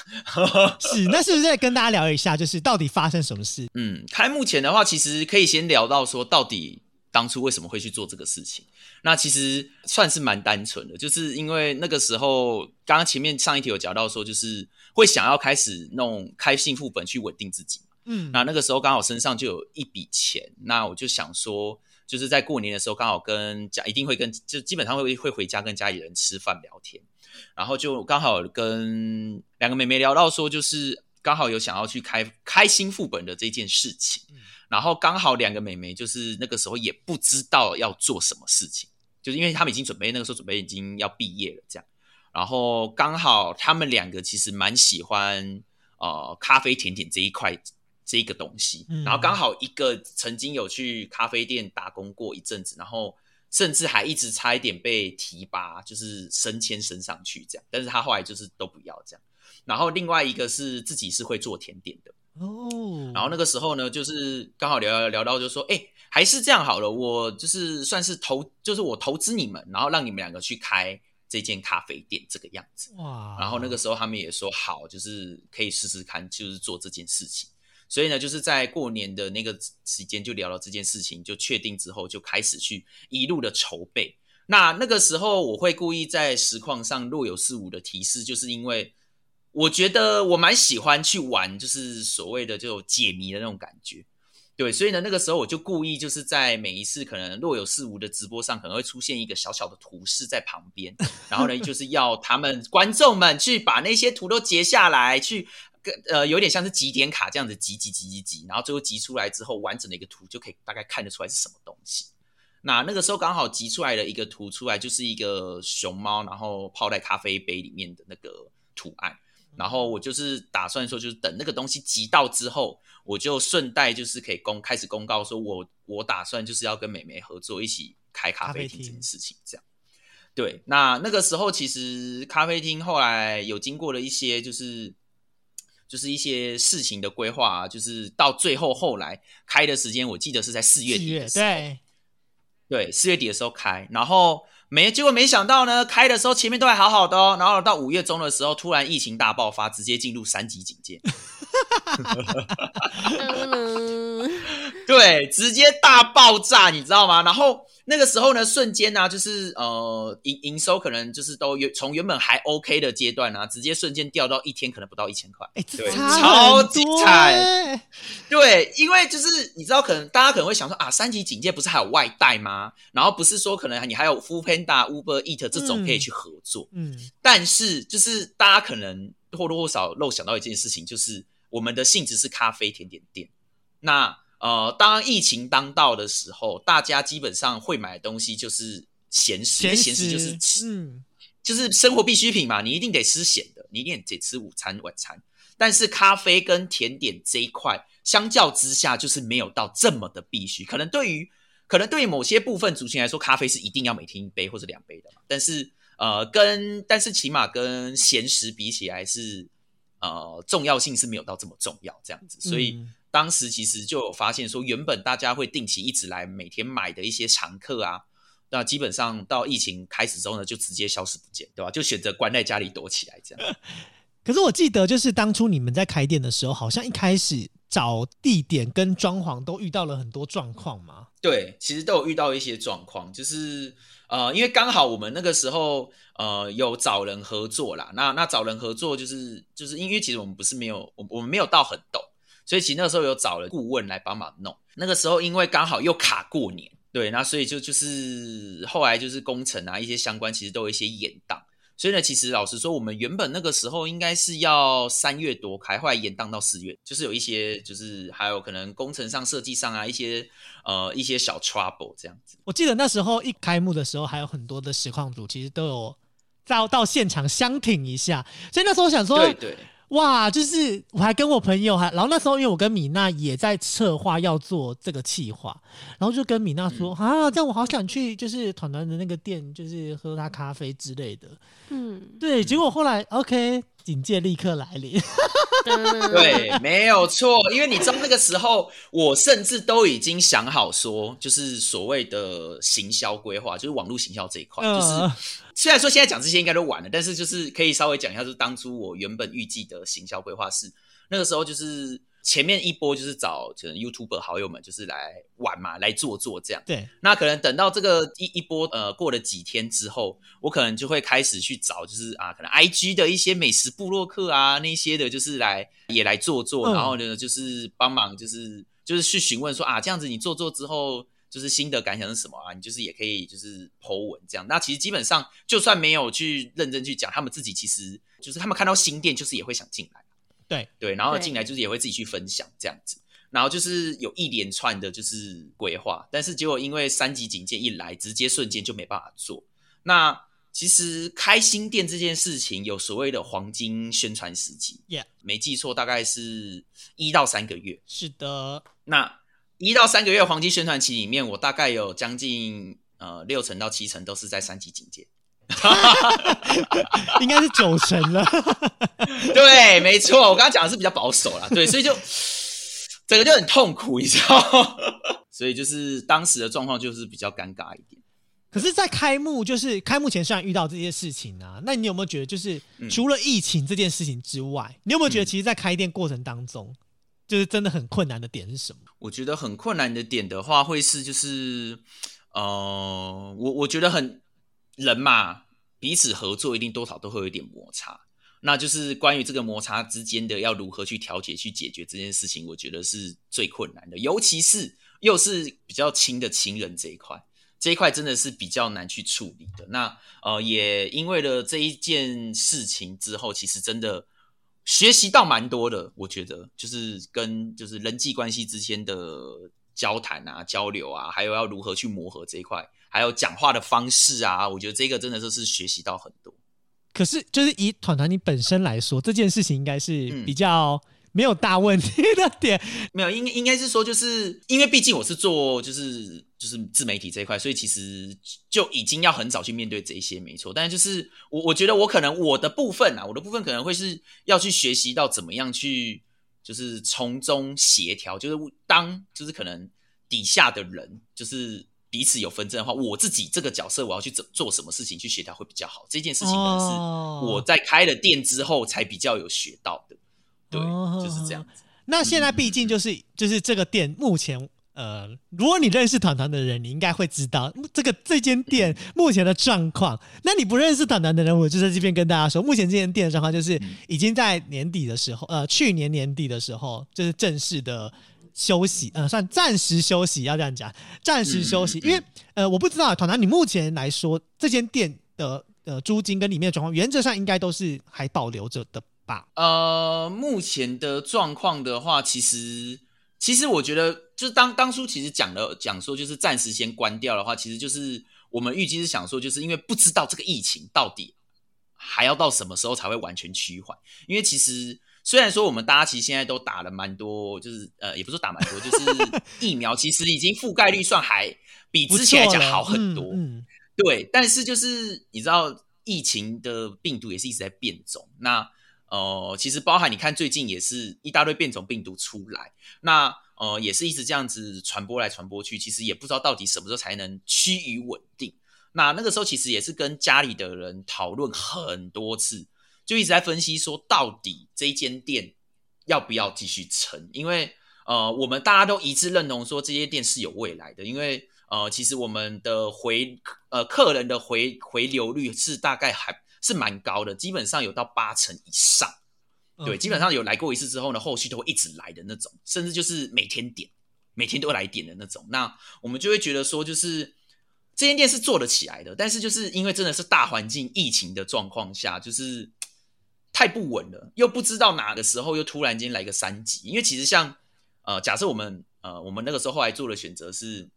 是，那是不是再跟大家聊一下，就是到底发生什么事？嗯，开幕前的话，其实可以先聊到说，到底当初为什么会去做这个事情。那其实算是蛮单纯的，就是因为那个时候，刚刚前面上一题有讲到说，就是会想要开始弄开信副本去稳定自己。嗯，那那个时候刚好身上就有一笔钱，那我就想说，就是在过年的时候刚好跟家一定会跟就基本上会会回家跟家里人吃饭聊天，然后就刚好跟两个妹妹聊到说，就是刚好有想要去开开新副本的这件事情，然后刚好两个妹妹就是那个时候也不知道要做什么事情，就是因为他们已经准备那个时候准备已经要毕业了这样，然后刚好他们两个其实蛮喜欢呃咖啡甜点这一块。这一个东西，嗯然后刚好一个曾经有去咖啡店打工过一阵子，然后甚至还一直差一点被提拔，就是升迁升上去这样，但是他后来就是都不要这样。然后另外一个是自己是会做甜点的，哦，然后那个时候呢，就是刚好聊聊聊到就说，哎、还是这样好了，我就是算是投，就是我投资你们，然后让你们两个去开这间咖啡店这个样子。哇，然后那个时候他们也说好，就是可以试试看，就是做这件事情。所以呢，就是在过年的那个时间就聊了这件事情，就确定之后就开始去一路的筹备。那那个时候我会故意在实况上若有似无的提示，就是因为我觉得我蛮喜欢去玩，就是所谓的就解谜的那种感觉。对，所以呢，那个时候我就故意就是在每一次可能若有似无的直播上，可能会出现一个小小的图示在旁边，然后呢，就是要他们观众们去把那些图都截下来，去呃有点像是集点卡这样子集集集集集，然后最后集出来之后，完整的一个图就可以大概看得出来是什么东西。那那个时候刚好集出来的一个图出来，就是一个熊猫，然后泡在咖啡杯里面的那个图案。然后我就是打算说，就是等那个东西集到之后，我就顺带就是可以公开始公告说我我打算就是要跟美眉合作，一起开咖啡厅这件事情，这样。对，那那个时候其实咖啡厅后来有经过了一些就是就是一些事情的规划、啊，就是到最后后来开的时间，我记得是在四月四月底的时候。对，对，四月底的时候开，然后没结果没想到呢，开的时候前面都还好好的哦，然后到五月中的时候，突然疫情大爆发，直接进入三级警戒，嗯 对，直接大爆炸，你知道吗？然后那个时候呢，瞬间呢、就是呃营营收可能就是都原从原本还 OK 的阶段啊，直接瞬间掉到一天可能不到一千块。对超级惨欸对，因为就是你知道，可能大家可能会想说啊，三级警戒不是还有外带吗？然后不是说可能你还有 Food Panda、Uber Eat 这种可以去合作，嗯，但是就是大家可能或多或少漏想到一件事情，就是我们的性质是咖啡甜点店。那呃，当疫情当道的时候，大家基本上会买的东西就是咸食，咸食就是吃，嗯，就是生活必需品嘛，你一定得吃咸的，你一定得吃午餐、晚餐。但是咖啡跟甜点这一块，相较之下就是没有到这么的必须。可能对于可能对于某些部分族群来说，咖啡是一定要每天一杯或者两杯的嘛。但是呃，跟但是起码跟咸食比起来是呃重要性是没有到这么重要这样子，所以。嗯当时其实就有发现说，原本大家会定期一直来每天买的一些常客啊，那基本上到疫情开始之后呢，就直接消失不见，对吧？就选择关在家里躲起来这样。可是我记得，就是当初你们在开店的时候，好像一开始找地点跟装潢都遇到了很多状况嘛。对，其实都有遇到一些状况，就是呃，因为刚好我们那个时候呃有找人合作啦，那那找人合作就是就是因为其实我们不是没有我我们没有到很懂，所以其实那个时候有找了顾问来帮忙弄。那个时候因为刚好又卡过年，对，那所以就就是后来就是工程啊一些相关其实都有一些延档。所以呢，其实老实说，我们原本那个时候应该是要三月多开，后来延档到四月，就是有一些，就是还有可能工程上、设计上啊，一些呃一些小 trouble 这样子。我记得那时候一开幕的时候，还有很多的实况组其实都有到到现场相挺一下，所以那时候我想说，对对，哇，就是我还跟我朋友还，然后那时候因为我跟米娜也在策划要做这个企划，然后就跟米娜说、啊，这样我好想去就是团团的那个店，就是喝他咖啡之类的。嗯，对，结果后来 OK，警戒立刻来临。对，没有错，因为你知道那个时候，我甚至都已经想好说，就是所谓的行销规划，就是网络行销这一块，就是嗯虽然说现在讲这些应该都晚了，但是就是可以稍微讲一下，就是当初我原本预计的行销规划是那个时候就是前面一波就是找可能 YouTuber 好友们就是来玩嘛，来做做这样。对，那可能等到这个一一波呃过了几天之后，我可能就会开始去找，就是啊，可能 I G 的一些美食部落客啊那些的，就是来也来做做，嗯然后呢就是帮忙，就是就是去询问说啊，这样子你做做之后。就是心得感想是什么啊？你就是也可以就是 Po 文这样。那其实基本上就算没有去认真去讲，他们自己其实就是他们看到新店，就是也会想进来。对对，然后进来就是也会自己去分享这样子。然后就是有一连串的就是规划，但是结果因为三级警戒一来，直接瞬间就没办法做。那其实开新店这件事情有所谓的黄金宣传时期 Yeah 没记错大概是一到三个月。是的，那一到三个月黄金宣传期里面，我大概有将近呃六成到七成都是在三级警戒。应该是九成了。对，没错，我刚刚讲的是比较保守啦，对，所以就整个就很痛苦，你知道，所以就是当时的状况就是比较尴尬一点。可是，在开幕就是开幕前，虽然遇到这些事情啊，那你有没有觉得，就是嗯除了疫情这件事情之外，你有没有觉得，其实，在开店过程当中，就是真的很困难的点是什么？我觉得很困难的点的话，会是就是呃，我我觉得很人嘛，彼此合作一定多少都会有点摩擦。那就是关于这个摩擦之间的要如何去调节、去解决这件事情，我觉得是最困难的，尤其是又是比较亲的亲人这一块，这一块真的是比较难去处理的。那呃，也因为了这一件事情之后，其实真的学习到蛮多的，我觉得就是跟就是人际关系之间的交谈啊、交流啊，还有要如何去磨合这一块，还有讲话的方式啊，我觉得这个真的就是学习到很多。可是，就是以团团你本身来说，这件事情应该是嗯比较没有大问题的点。没有，应应该是说，就是因为毕竟我是做就是就是自媒体这一块，所以其实就已经要很早去面对这一些，没错。但是就是我我觉得我可能我的部分啊，我的部分可能会是要去学习到怎么样去就是从中协调，就是当就是可能底下的人就是。彼此有纷争的话，我自己这个角色我要去怎做什么事情去协调会比较好。这件事情可能是哦我在开了店之后才比较有学到的，对，哦就是这样子。那现在毕竟就是就是这个店目前。呃，如果你认识团团的人，你应该会知道这个这间店目前的状况。那你不认识团团的人，我就在这边跟大家说，目前这间店的状况就是已经在年底的时候，呃，去年年底的时候，就是正式的休息，呃，算暂时休息，要这样讲，暂时休息。因为呃，我不知道团团，你目前来说，这间店的呃租金跟里面的状况，原则上应该都是还保留着的吧？呃，目前的状况的话，其实其实我觉得，就是当当初其实讲了讲说，就是暂时先关掉的话，其实就是我们预计是想说，就是因为不知道这个疫情到底还要到什么时候才会完全趋缓，因为其实。虽然说我们大家其实现在都打了蛮多，就是呃，也不是说打蛮多，就是 疫苗其实已经覆盖率算还比之前来讲好很多。嗯嗯对，但是就是你知道，疫情的病毒也是一直在变种。那呃，其实包含你看最近也是一大堆变种病毒出来，那呃也是一直这样子传播来传播去，其实也不知道到底什么时候才能趋于稳定。那那个时候其实也是跟家里的人讨论很多次，就一直在分析说，到底这一间店要不要继续撑？因为呃，我们大家都一致认同说，这些店是有未来的。因为呃，其实我们的回呃客人的回回流率是大概还是蛮高的，基本上有到八成以上。对，嗯基本上有来过一次之后呢，后续都会一直来的那种，甚至就是每天点，每天都会来点的那种。那我们就会觉得说，就是这间店是做得起来的，但是就是因为真的是大环境疫情的状况下，就是太不稳了，又不知道哪个时候又突然间来个三级。因为其实像呃，假设我们呃，我们那个时候后来做的选择是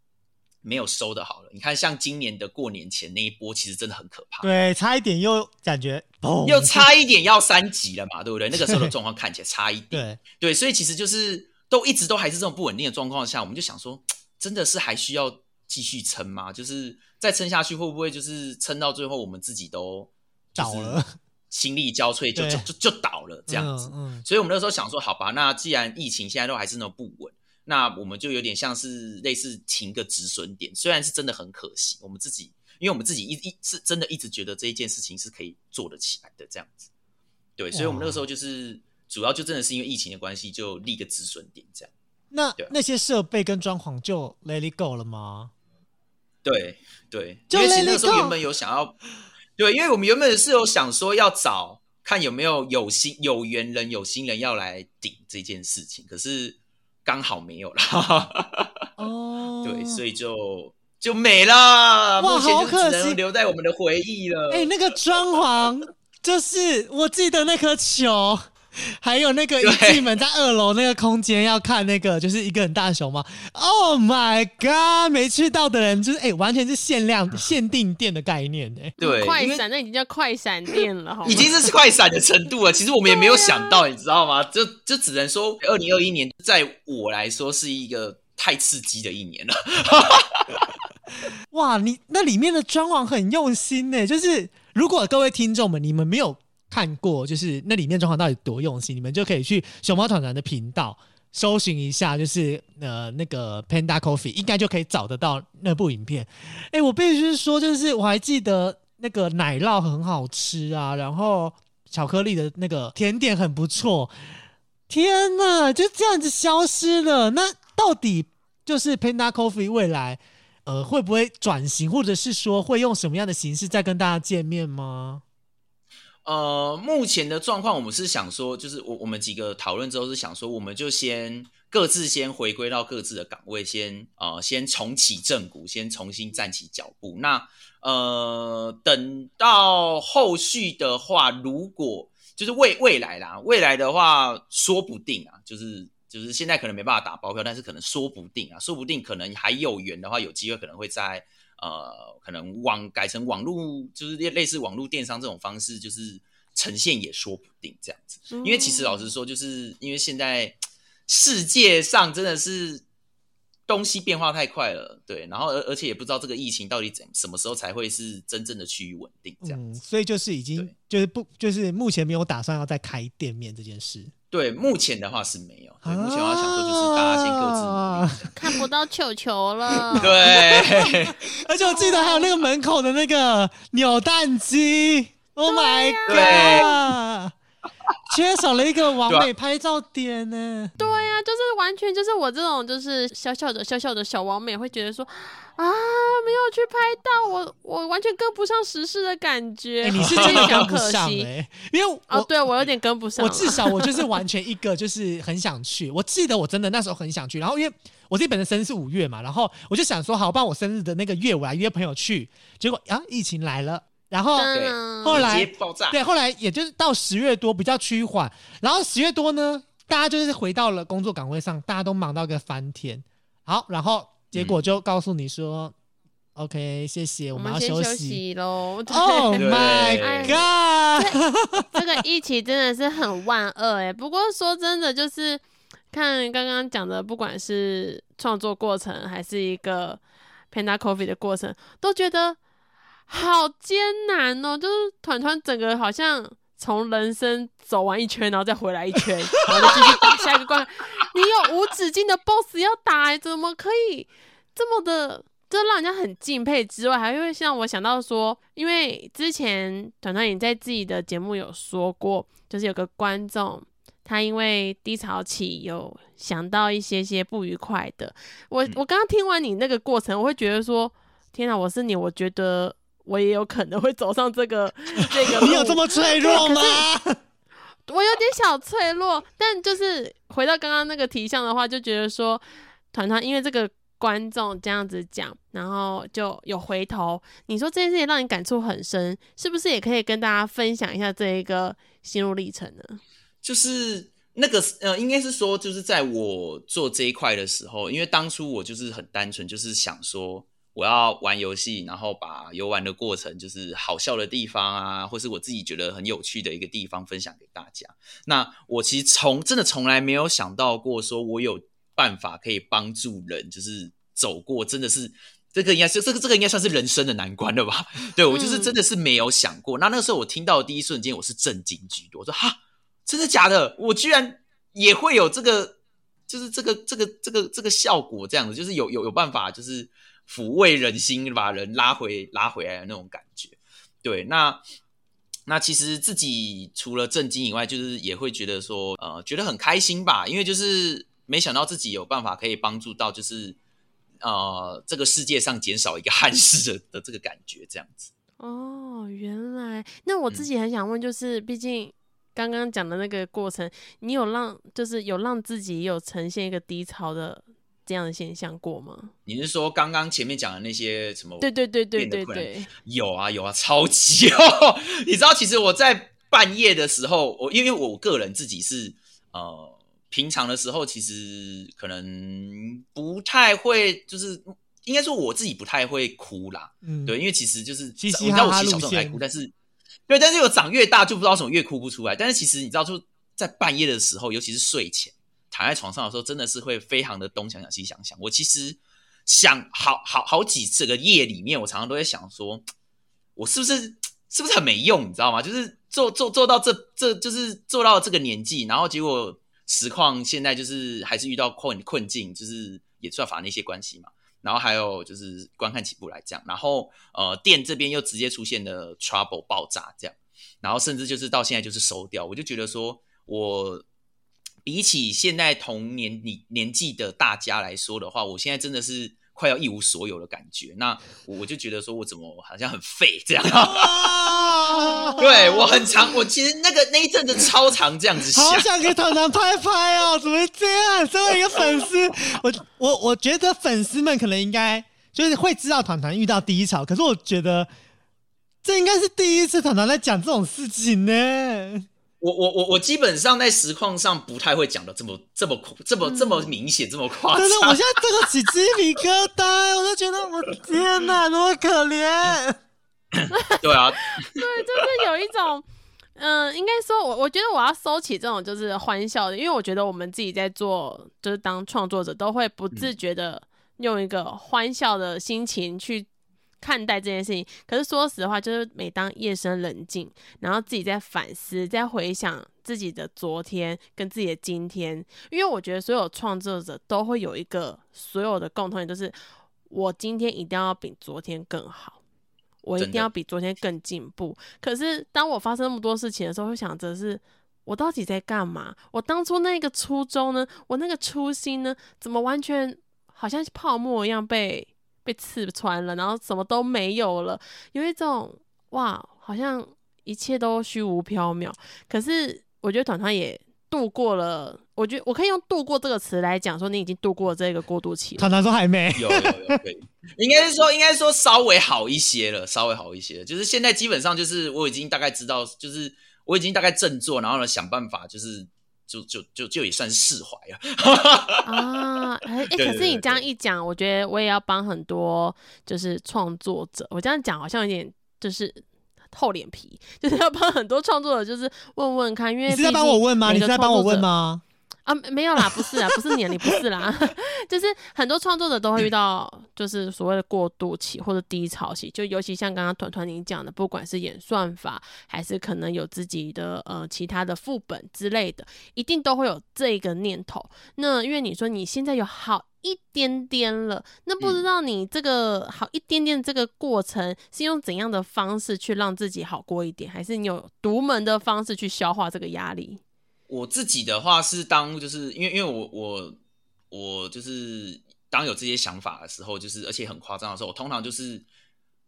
没有收的好了。你看，像今年的过年前那一波，其实真的很可怕。对，差一点又感觉砰，又差一点要三级了嘛，对不对？那个时候的状况看起来差一点，对，对，所以其实就是都一直都还是这种不稳定的状况下，我们就想说，真的是还需要继续撑吗？就是再撑下去，会不会就是撑到最后我们自己都倒了，心力交瘁，就就就就倒了这样子。嗯，嗯所以我们那时候想说，好吧，那既然疫情现在都还是那么不稳，那我们就有点像是类似停个止损点，虽然是真的很可惜，我们自己，因为我们自己一一是真的一直觉得这一件事情是可以做得起来的这样子，对，所以我们那个时候就是主要就真的是因为疫情的关系，就立个止损点这样。那对那些设备跟装潢就 let it go 了吗？对对，就因为其 let 实那时候原本有想要，对，因为我们原本是有想说要找看有没有有心有缘人有心人要来顶这件事情，可是刚好没有啦。哦，对，所以就就没了。哇好可惜只能留在我们的回忆了。哎、那个装潢就是我记得那颗球，还有那个一对进门在二楼那个空间要看那个，就是一个很大的熊猫。Oh my god！没去到的人就是哎、完全是限量 限定店的概念哎、对，快闪那已经叫快闪店了，好已经是快闪的程度了。其实我们也没有想到，你知道吗？就就只能说，二零二一年在我来说是一个太刺激的一年了。哇，你那里面的装潢很用心呢。就是如果各位听众们你们没有看过，就是那里面装潢到底多用心，你们就可以去熊猫团团的频道搜寻一下，就是呃那个 Panda Coffee，应该就可以找得到那部影片。哎，我必须说，就是我还记得那个奶酪很好吃啊，然后巧克力的那个甜点很不错。天呐，就这样子消失了。那到底就是 Panda Coffee 未来呃会不会转型，或者是说会用什么样的形式再跟大家见面吗？呃，目前的状况，我们是想说，就是我我们几个讨论之后是想说，我们就先各自先回归到各自的岗位，先呃先重启正鼓，先重新站起脚步。那呃，等到后续的话，如果就是未未来啦，未来的话，说不定啊，就是就是现在可能没办法打包票，但是可能说不定啊，说不定可能还有缘的话，有机会可能会在呃，可能网改成网络，就是类类似网络电商这种方式，就是呈现也说不定这样子。因为其实老实说，就是因为现在世界上真的是东西变化太快了，对，然后而而且也不知道这个疫情到底怎什么时候才会是真正的趋于稳定这样嗯，所以就是已经就是不就是目前没有打算要再开店面这件事。对，目前的话是没有，对，目前我要想说就是大家先各自努力啊。看不到球球了。对，而且我记得还有那个门口的那个扭蛋机，Oh my god！缺少了一个完美拍照点呢。对呀、就是完全就是我这种就是小小的小小的小王美会觉得说啊，没有去拍到我，我完全跟不上时事的感觉。哎、你是 真的跟不可惜上哎、因为我、哦，对我有点跟不上。我至少我就是完全一个就是很想去。我记得我真的那时候很想去，然后因为我自己本身生日是五月嘛，然后我就想说好，帮我生日的那个月我来约朋友去，结果啊疫情来了，然后后来爆炸。对，后来也就是到十月多比较趋缓，然后十月多呢，大家就是回到了工作岗位上，大家都忙到个翻天。好，然后结果就告诉你说、o k 谢谢，我我们要休息。喽。对 Oh my 哎 god！这个疫情真的是很万恶哎、不过说真的，就是看刚刚讲的，不管是创作过程还是一个 Panda Coffee 的过程，都觉得好艰难哦，就是团团整个好像从人生走完一圈，然后再回来一圈，然后再继续打下一个关。你有无止境的 BOSS 要打、欸，怎么可以这么的？这让人家很敬佩之外，还会让我想到说，因为之前团团也在自己的节目有说过，就是有个观众他因为低潮期有想到一些些不愉快的。我嗯我刚刚听完你那个过程，我会觉得说，天哪，我是你，我觉得我也有可能会走上这个 这个。你有这么脆弱吗？我有点小脆弱，但就是回到刚刚那个题项的话，就觉得说，团团因为这个观众这样子讲，然后就有回头，你说这件事情让你感触很深，是不是也可以跟大家分享一下这一个心路历程呢？就是那个呃，应该是说，就是在我做这一块的时候，因为当初我就是很单纯，就是想说我要玩游戏，然后把游玩的过程，就是好笑的地方啊，或是我自己觉得很有趣的一个地方分享给大家。那我其实从真的从来没有想到过，说我有办法可以帮助人，就是走过真的是。这个应该是这个这个应该算是人生的难关了吧？对我就是真的是没有想过。那那个时候我听到的第一瞬间，我是震惊居多。我说哈，真的假的？我居然也会有这个，就是这个这个这个这个效果，这样子，就是有有有办法，就是抚慰人心，把人拉回拉回来的那种感觉。对，那那其实自己除了震惊以外，就是也会觉得说，呃，觉得很开心吧，因为就是没想到自己有办法可以帮助到，就是呃这个世界上减少一个 憾事的的这个感觉，这样子。哦，原来那我自嗯己很想问，就是毕竟刚刚讲的那个过程，你有让就是有让自己有呈现一个低潮的这样的现象过吗？你是说刚刚前面讲的那些什么？对对对对有啊有啊，超级哦！你知道，其实我在半夜的时候，我因为我个人自己是呃，平常的时候其实可能不太会，就是应该说我自己不太会哭啦。嗯，对，因为其实就是嘻嘻你知道我其实小时候很爱哭，但是对，但是我长越大就不知道为什么越哭不出来。但是其实你知道，就在半夜的时候，尤其是睡前躺在床上的时候，真的是会非常的东想想西想想。我其实想好好好几次个夜里面，我常常都在想说，我是不是是不是很没用，你知道吗？就是做做做到这这就是做到这个年纪，然后结果实况现在就是还是遇到困困境，就是也算法那些关系嘛。然后还有就是观看起步来讲，然后呃店这边又直接出现了 trouble 爆炸这样，然后甚至就是到现在就是收掉，我就觉得说我比起现在同年年年纪的大家来说的话，我现在真的是快要一无所有的感觉。那我就觉得说我怎么好像很废这样。啊 对我很长，我其实那个那一阵子超长这样子想。好想给团团拍拍哦！怎么会这样？身为一个粉丝，我我我觉得粉丝们可能应该就是会知道团团遇到低潮，可是我觉得这应该是第一次团团在讲这种事情呢。我我我我基本上在实况上不太会讲的这么这么这么这么明显这么夸张真的，我现。在这个起鸡皮疙瘩，我都觉得我天哪，那么可怜。对啊，对，就是有一种，嗯、应该说我我觉得我要收起这种就是欢笑的，因为我觉得我们自己在做，就是当创作者都会不自觉的用一个欢笑的心情去看待这件事情。可是说实话，就是每当夜深人静，然后自己在反思，在回想自己的昨天跟自己的今天，因为我觉得所有创作者都会有一个所有的共同点，就是我今天一定要比昨天更好。我一定要比昨天更进步。可是当我发生那么多事情的时候，会想着是我到底在干嘛？我当初那个初衷呢？我那个初心呢？怎么完全好像泡沫一样被被刺穿了，然后什么都没有了？有一种哇，好像一切都虚无缥缈。可是我觉得团团也度过了，我觉得我可以用“度过”这个词来讲，说你已经度过这个过渡期了。团团说还没，有有有，可以，应该是说，应该是说稍微好一些了，稍微好一些了。就是现在基本上就是我已经大概知道，就是我已经大概振作，然后呢想办法，就是就就就就也算是释怀了。啊，哎、哎对对可是你这样一讲，我觉得我也要帮很多就是创作者，我这样讲好像有点就是厚脸皮，就是要帮很多创作者，就是问问看，因为你是在帮我问吗？你是在帮我问吗？啊，没没有啦，不是啊，不是年龄，不是啦，就是很多创作者都会遇到，就是所谓的过渡期或者低潮期，就尤其像刚刚团团你讲的，不管是演算法，还是可能有自己的呃其他的副本之类的，一定都会有这个念头。那因为你说你现在有好一点点了，那不知道你这个好一点点这个过程是用怎样的方式去让自己好过一点，还是你有独门的方式去消化这个压力？我自己的话是当就是因为因为我我我就是当有这些想法的时候，就是而且很夸张的时候，我通常就是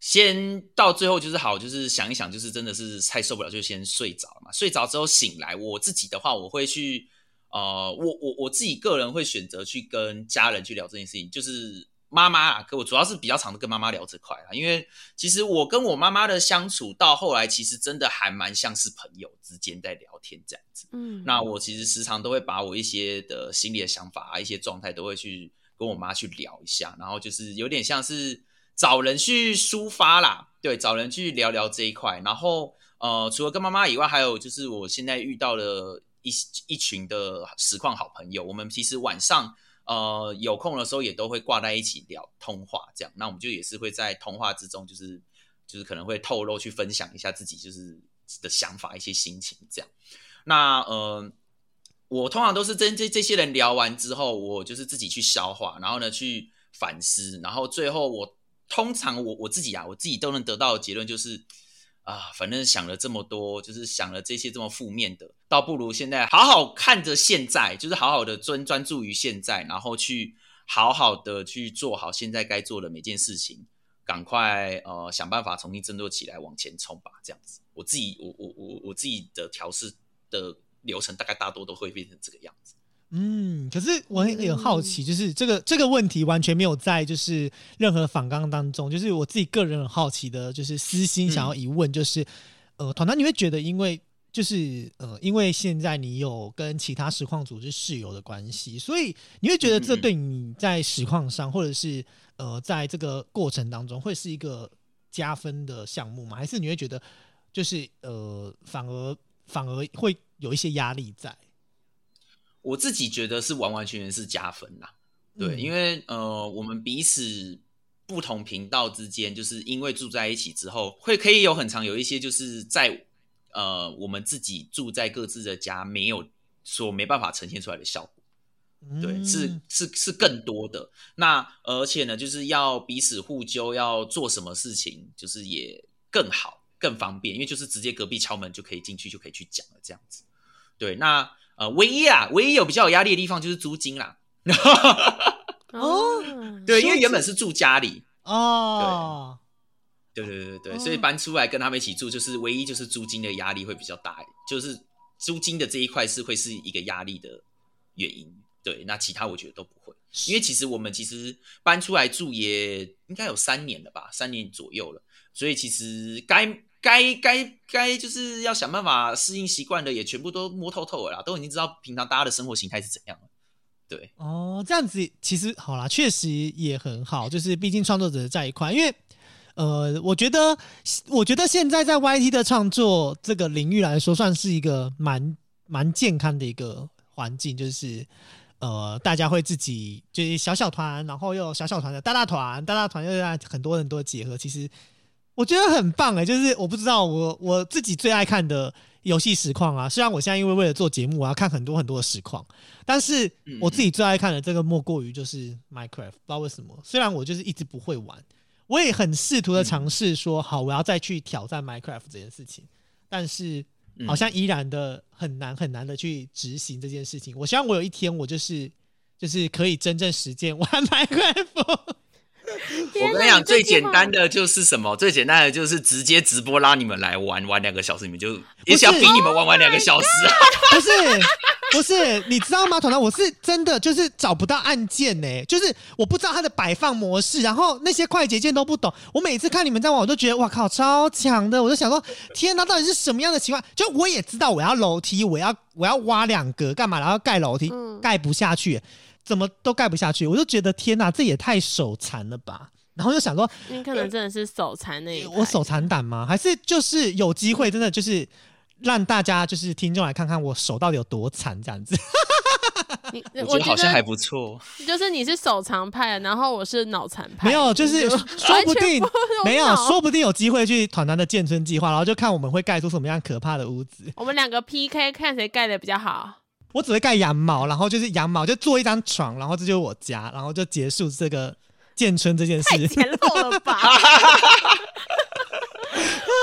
先到最后就是好，就是想一想，就是真的是太受不了，就先睡着嘛。睡着之后醒来，我自己的话，我会去呃，我我我自己个人会选择去跟家人去聊这件事情，就是妈妈啊，跟我主要是比较常的跟妈妈聊这块啊，因为其实我跟我妈妈的相处到后来，其实真的还蛮像是朋友之间在聊天这样子。嗯，那我其实时常都会把我一些的心里的想法啊，一些状态都会去跟我妈去聊一下，然后就是有点像是找人去抒发啦，对，找人去聊聊这一块。然后呃，除了跟妈妈以外，还有就是我现在遇到了一一群的实况好朋友，我们其实晚上呃有空的时候也都会挂在一起聊通话，这样。那我们就也是会在通话之中，就是就是可能会透露去分享一下自己就是的想法、一些心情这样。那呃，我通常都是跟这这些人聊完之后，我就是自己去消化，然后呢去反思，然后最后我通常我我自己啊，我自己都能得到的结论就是啊，反正想了这么多，就是想了这些这么负面的，倒不如现在好好看着现在，就是好好的专专注于现在，然后去好好的去做好现在该做的每件事情，赶快呃想办法重新振作起来往前冲吧，这样子，我自己我我我我自己的调试。的流程大概大多都会变成这个样子。嗯，可是我很很好奇，就是这个这个问题完全没有在就是任何访纲当中，就是我自己个人很好奇的，就是私心想要一问，就是呃，团团你会觉得，因为就是呃，因为现在你有跟其他实况组织室友的关系，所以你会觉得这对你在实况上，或者是呃，在这个过程当中，会是一个加分的项目吗？还是你会觉得就是呃，反而？反而会有一些压力在。我自己觉得是完完全全是加分啦，对，因为呃，我们彼此不同频道之间，就是因为住在一起之后，会可以有很长有一些就是在呃，我们自己住在各自的家，没有说没办法呈现出来的效果，对，是是是更多的。那而且呢，就是要彼此互纠，要做什么事情，就是也更好。更方便，因为就是直接隔壁敲门就可以进去，就可以去讲了，这样子。对，那呃，唯一啊，唯一有比较有压力的地方就是租金啦。哦，对，因为原本是住家里哦，对，对对对对，所以搬出来跟他们一起住，就是唯一就是租金的压力会比较大，就是租金的这一块是会是一个压力的原因。对，那其他我觉得都不会，因为其实我们其实搬出来住也应该有三年了吧，三年左右了，所以其实该。该该该就是要想办法适应习惯的，也全部都摸透透了啦，都已经知道平常大家的生活形态是怎样了。对，哦，这样子其实好啦，确实也很好，就是毕竟创作者在一块，因为呃，我觉得我觉得现在在 YT 的创作这个领域来说，算是一个蛮蛮健康的一个环境，就是呃，大家会自己就是小小团，然后又小小团的大大团，大大团又让很多人多结合，其实。我觉得很棒哎，就是我不知道我我自己最爱看的游戏实况啊。虽然我现在因为为了做节目，我要看很多很多的实况，但是我自己最爱看的这个莫过于就是 Minecraft。不知道为什么，虽然我就是一直不会玩，我也很试图的尝试说好，我要再去挑战 Minecraft 这件事情，但是好像依然的很难很难的去执行这件事情。我希望我有一天我就是就是可以真正实践玩 Minecraft。我跟你讲，最简单的就是什么？最简单的就是直接直播拉你们来玩玩两个小时，你们就也想逼你们玩玩两个小时啊？不是，不是，你知道吗，团团？我是真的就是找不到按键呢，就是我不知道它的摆放模式，然后那些快捷键都不懂。我每次看你们在玩，我都觉得哇靠，超强的！我就想说，天哪，到底是什么样的情况？就我也知道我要楼梯，我要我要挖两格干嘛？然后盖楼梯，盖不下去。怎么都盖不下去，我就觉得天哪，这也太手残了吧！然后就想说，你可能真的是手残那一我手残胆吗？还是就是有机会，真的就是让大家就是听众来看看我手到底有多残这样子。你我觉得好像还不错。就是你是手残派，然后我是脑残派，没有，就是说不定没有，脑说不定有机会去团团的建村计划，然后就看我们会盖出什么样可怕的屋子。我们两个 PK 看谁盖的比较好。我只会盖羊毛，然后就是羊毛就做一张床，然后这就是我家，然后就结束这个建村这件事。太简陋了吧！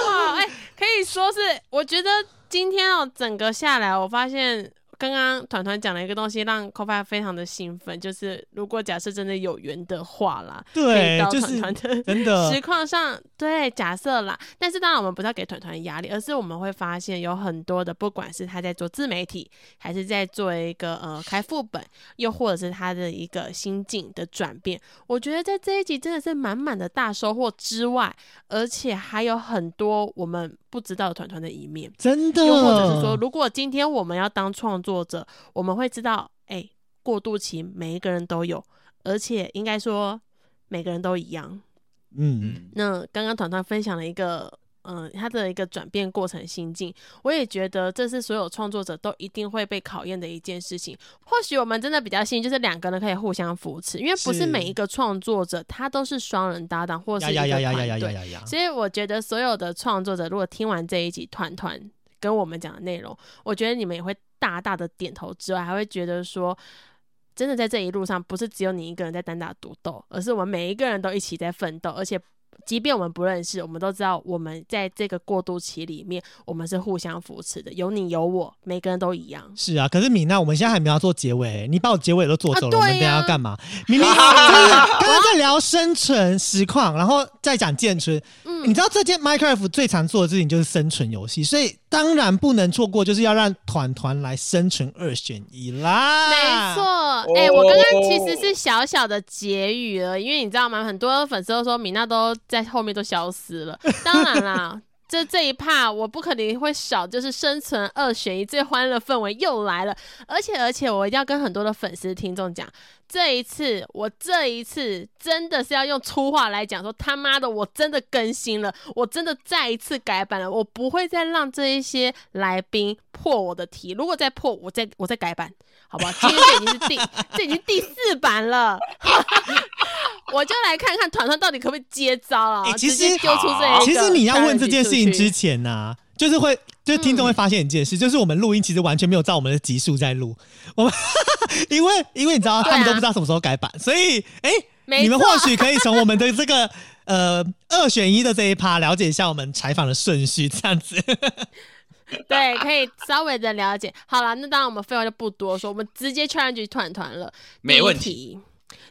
哇，哎、可以说是，我觉得今天哦，整个下来，我发现刚刚团团讲了一个东西，让 c o f a 非常的兴奋，就是如果假设真的有缘的话啦，对就是团团的 真的。实况上，对，假设啦，但是当然我们不是要给团团压力，而是我们会发现有很多的，不管是他在做自媒体，还是在做一个呃 开副本，又或者是他的一个心境的转变，我觉得在这一集真的是满满的大收获之外，而且还有很多我们不知道团团的一面，真的，又或者是说，如果今天我们要当创作者，我们会知道，哎、过渡期每一个人都有，而且应该说每个人都一样。嗯，嗯，那刚刚团团分享了一个，嗯、他的一个转变过程心境，我也觉得这是所有创作者都一定会被考验的一件事情。或许我们真的比较幸运，就是两个人可以互相扶持，因为不是是每一个创作者他都是双人搭档或是呀一个团队。所以我觉得所有的创作者，如果听完这一集团团跟我们讲的内容，我觉得你们也会大大的点头之外，还会觉得说，真的在这一路上，不是只有你一个人在单打独斗，而是我们每一个人都一起在奋斗，而且。即便我们不认识，我们都知道我们在这个过渡期里面，我们是互相扶持的，有你有我，每个人都一样。是啊，可是米娜，我们现在还没有要做结尾，你把我结尾都做走了，我们等下要干嘛？明明就是刚刚在聊生存实况，然后再讲建村。嗯你知道这件 Minecraft 最常做的事情就是生存游戏，所以当然不能错过，就是要让团团来生存二选一啦。没错，哎、我刚刚其实是小小的结语了，因为你知道吗？很多粉丝都说米娜都在后面都消失了。当然啦，这这一趴我不可能会少，就是生存二选一最欢乐氛围又来了。而且而且，我一定要跟很多的粉丝听众讲，这一次我这一次真的是要用粗话来讲，说他妈的，我真的更新了，我真的再一次改版了，我不会再让这一些来宾破我的题，如果再破，我再我再改版。好不好？今天这已经是第这已经第四版了，我就来看看团团到底可不可以接招啊！欸其实丢出这一个其实你要问这件事情之前呢、就是会，就是听众会发现一件事，就是我们录音其实完全没有照我们的集数在录，我们 因为因为你知道啊他们都不知道什么时候改版，所以哎、没你们或许可以从我们的这个呃二选一的这一趴了解一下我们采访的顺序，这样子。对，可以稍微的了解。好了，那当然我们废话就不多说，我们直接 challenge 团团了。没问题。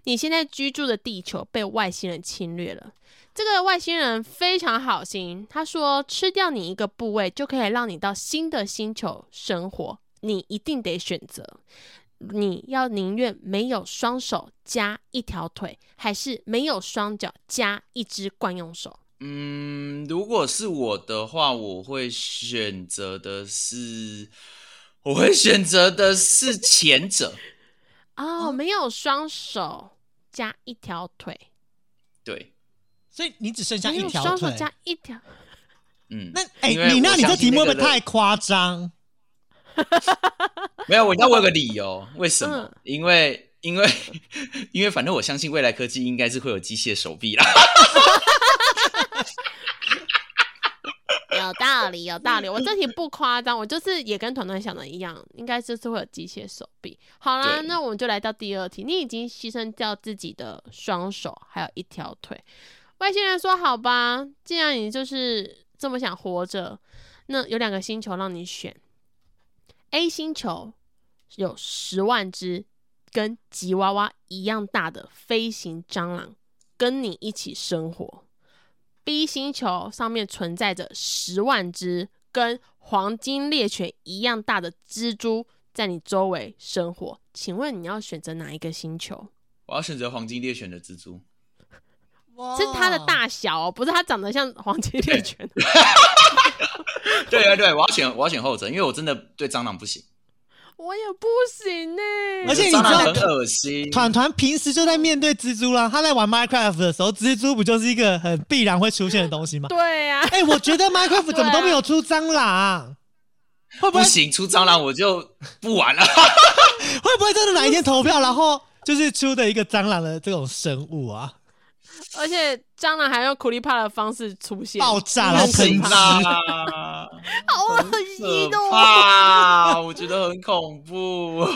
你现在居住的地球被外星人侵略了。这个外星人非常好心，他说吃掉你一个部位就可以让你到新的星球生活，你一定得选择。你要宁愿没有双手加一条腿，还是没有双脚加一只惯用手？嗯，如果是我的话，我会选择的是，我会选择的是前者。哦，没有双手加一条腿，对，所以你只剩下一条腿。双手加一条。嗯，那哎、你那你这题目会不会太夸张？没有，我那我有个理由，为什么？嗯因为因为 因为反正我相信未来科技应该是会有机械手臂啦。有道理，有道理。我这题不夸张，我就是也跟团团想的一样，应该就是会有机械手臂。好啦，那我们就来到第二题。你已经牺牲掉自己的双手，还有一条腿。外星人说：“好吧，既然你就是这么想活着，那有两个星球让你选。A 星球有十万只跟吉娃娃一样大的飞行蟑螂，跟你一起生活。B 星球上面存在着十万只跟黄金猎犬一样大的蜘蛛在你周围生活，请问你要选择哪一个星球？我要选择黄金猎犬的蜘蛛。是它的大小、哦，不是它长得像黄金猎犬。对对对，我要选我要选后者，因为我真的对蟑螂不行，我也不行呢、而且你知道很恶心。团团平时就在面对蜘蛛啦，他在玩 Minecraft 的时候，蜘蛛不就是一个很必然会出现的东西吗？对呀、哎、我觉得 Minecraft 怎么都没有出蟑螂，会不会不行，出蟑螂我就不玩了。会不会真的哪一天投票，然后就是出的一个蟑螂的这种生物啊，而且蟑螂还用苦力怕的方式出现，爆炸然后很喷行可怕，好恶可心哦！怕，我觉得很恐怖。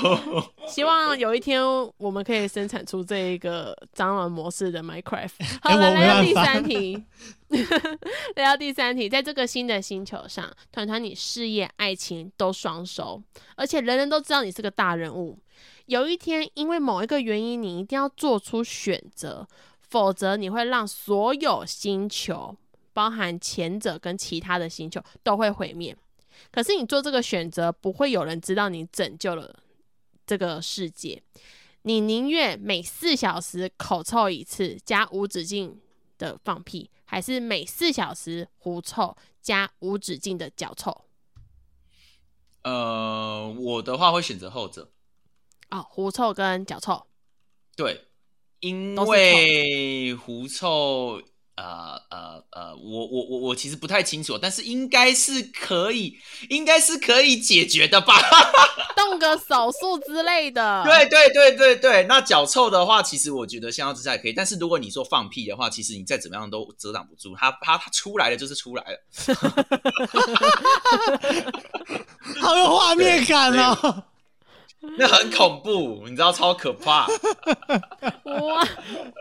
希望有一天我们可以生产出这一个蟑螂模式的 Minecraft。好来到第三题，来到第三题，在这个新的星球上，团团你事业、爱情都双收，而且人人都知道你是个大人物。有一天，因为某一个原因，你一定要做出选择，否则你会让所有星球，包含前者跟其他的星球都会毁灭。可是你做这个选择，不会有人知道你拯救了这个世界。你宁愿每四小时口臭一次加无止境的放屁，还是每四小时狐臭加无止境的脚臭？呃，我的话会选择后者，哦，狐臭跟脚臭。对，因为狐臭，呃呃呃，我我我我其实不太清楚，但是应该是可以，应该是可以解决的吧？动个手术之类的。对对对对对，那脚臭的话，其实我觉得香蕉之下也可以，但是如果你说放屁的话，其实你再怎么样都遮挡不住，它它它出来了就是出来了。好有画面感哦。那很恐怖，你知道超可怕。哇，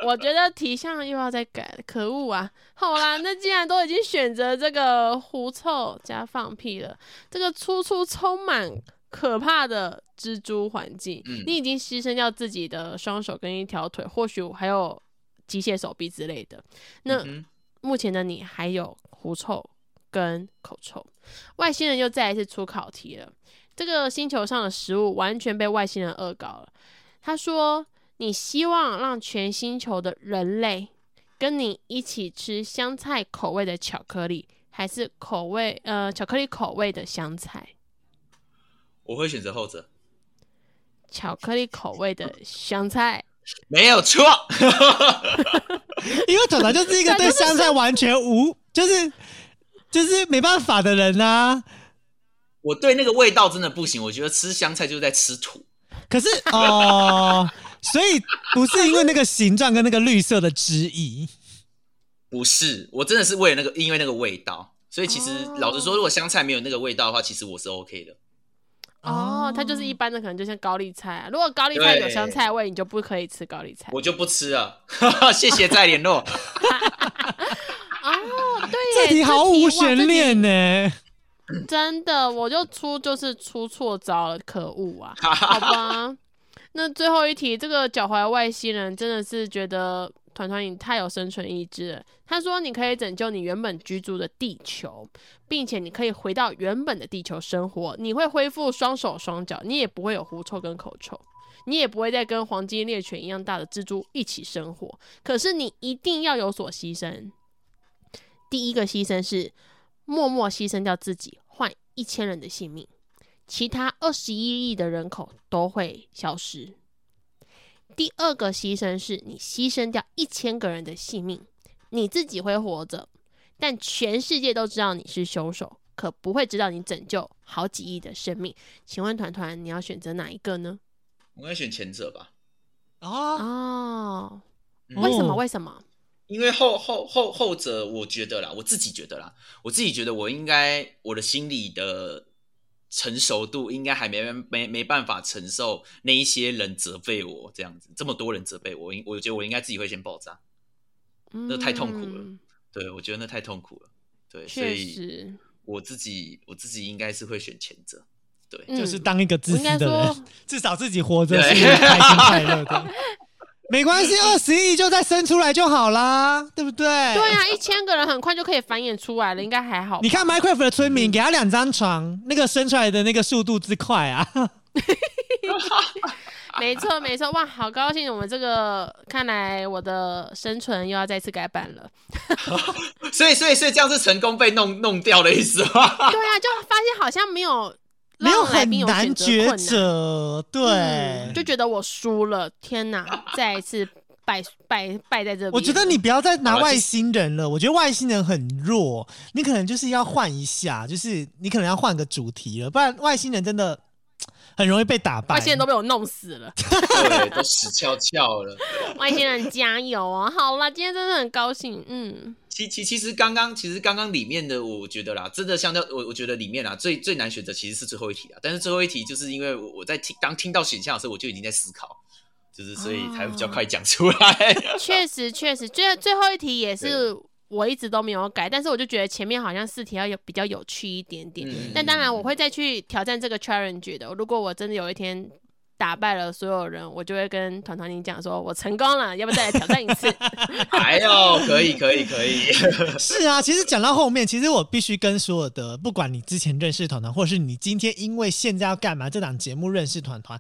我觉得题项又要再改了，可恶啊！好啦，那既然都已经选择这个狐臭加放屁了，这个处处充满可怕的蜘蛛环境，嗯你已经牺牲掉自己的双手跟一条腿，或许还有机械手臂之类的。那、嗯目前的你还有狐臭跟口臭，外星人又再一次出考题了。这个星球上的食物完全被外星人恶搞了。他说：“你希望让全星球的人类跟你一起吃香菜口味的巧克力，还是口味呃巧克力口味的香菜？我会选择后者，巧克力口味的香菜。”没有错。因为团团就是一个对香菜完全无，就是就是没办法的人啊。我对那个味道真的不行，我觉得吃香菜就是在吃土。可是哦，所以不是因为那个形状跟那个绿色的汁液，不是，我真的是为了那个，因为那个味道。所以其实、哦老实说，如果香菜没有那个味道的话，其实我是 OK 的。哦，它就是一般的，可能就像高丽菜啊。如果高丽菜有香菜味，你就不可以吃高丽菜。我就不吃了，谢谢再联络。哦，对耶，这题毫无悬念呢。真的，我就出就是出错招了，可恶啊！好吧，那最后一题，这个脚踝外星人真的是觉得团团你太有生存意志了。他说你可以拯救你原本居住的地球，并且你可以回到原本的地球生活，你会恢复双手双脚，你也不会有狐臭跟口臭。你也不会再跟黄金猎犬一样大的蜘蛛一起生活，可是你一定要有所牺牲。第一个牺牲是默默牺牲掉自己，换一千人的性命，其他二十一亿的人口都会消失。第二个牺牲是你牺牲掉一千个人的性命，你自己会活着，但全世界都知道你是凶手，可不会知道你拯救好几亿的生命。请问团团，你要选择哪一个呢？我应该选前者吧，哦，哦，嗯为什么？哦为什么？因为后后后后者，我觉得啦，我自己觉得啦，我自己觉得我应该我的心理的成熟度应该还没没没办法承受那一些人责备我这样子，这么多人责备我，应我觉得我应该自己会先爆炸。那太痛苦了嗯对，我觉得那太痛苦了。对，所确以实，我自己我自己应该是会选前者。对，嗯就是当一个自私的人，至少自己活着对是开心快乐的。没关系，二十亿就再生出来就好啦，对不对？对啊，一千个人很快就可以繁衍出来了，应该还好。你看 Minecraft 的村嗯民，给他两张床，那个生出来的那个速度之快啊！没错，没错，哇，好高兴！我们这个看来我的生存又要再次改版了。所以所以所以这样是成功被弄弄掉的意思吗？对啊，就发现好像没有没有很难抉，择，对嗯，就觉得我输了。天哪，再一次败败败在这边。我觉得你不要再拿外星人了，我觉得外星人很弱，你可能就是要换一下，就是你可能要换个主题了，不然外星人真的很容易被打败。外星人都被我弄死了。对，都死翘翘了。外星人加油啊！好啦，今天真的很高兴，嗯，其其其实刚刚其实刚刚里面的，我觉得啦，真的相较我我觉得里面啊最最难选择其实是最后一题啊。但是最后一题就是因为我我在听当听到选项的时候，我就已经在思考，就是所以才比较快讲出来。确实确实，最最后一题也是我一直都没有改，但是我就觉得前面好像试题要有比较有趣一点点。嗯但当然我会再去挑战这个 challenge 的。如果我真的有一天打败了所有人，我就会跟团团你讲说，我成功了，要不要再来挑战一次？哎呦，可以可以可以，是啊，其实讲到后面，其实我必须跟所有的，不管你之前认识团团，或者是你今天因为现在要干嘛这档节目认识团团，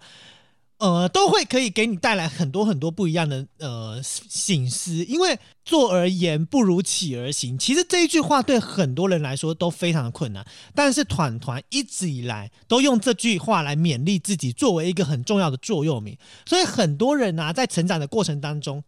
呃，都会可以给你带来很多很多不一样的呃醒思。因为坐而言不如起而行，其实这一句话对很多人来说都非常的困难，但是团团一直以来都用这句话来勉励自己，作为一个很重要的座右铭。所以很多人啊，在成长的过程当中，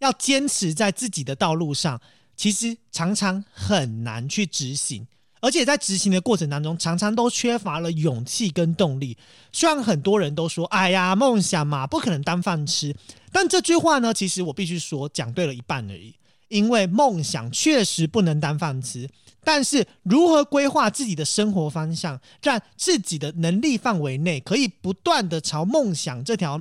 要坚持在自己的道路上，其实常常很难去执行，而且在执行的过程当中，常常都缺乏了勇气跟动力。虽然很多人都说：“哎呀，梦想嘛，不可能当饭吃。”但这句话呢，其实我必须说，讲对了一半而已。因为梦想确实不能当饭吃，但是如何规划自己的生活方向，让自己的能力范围内可以不断的朝梦想这条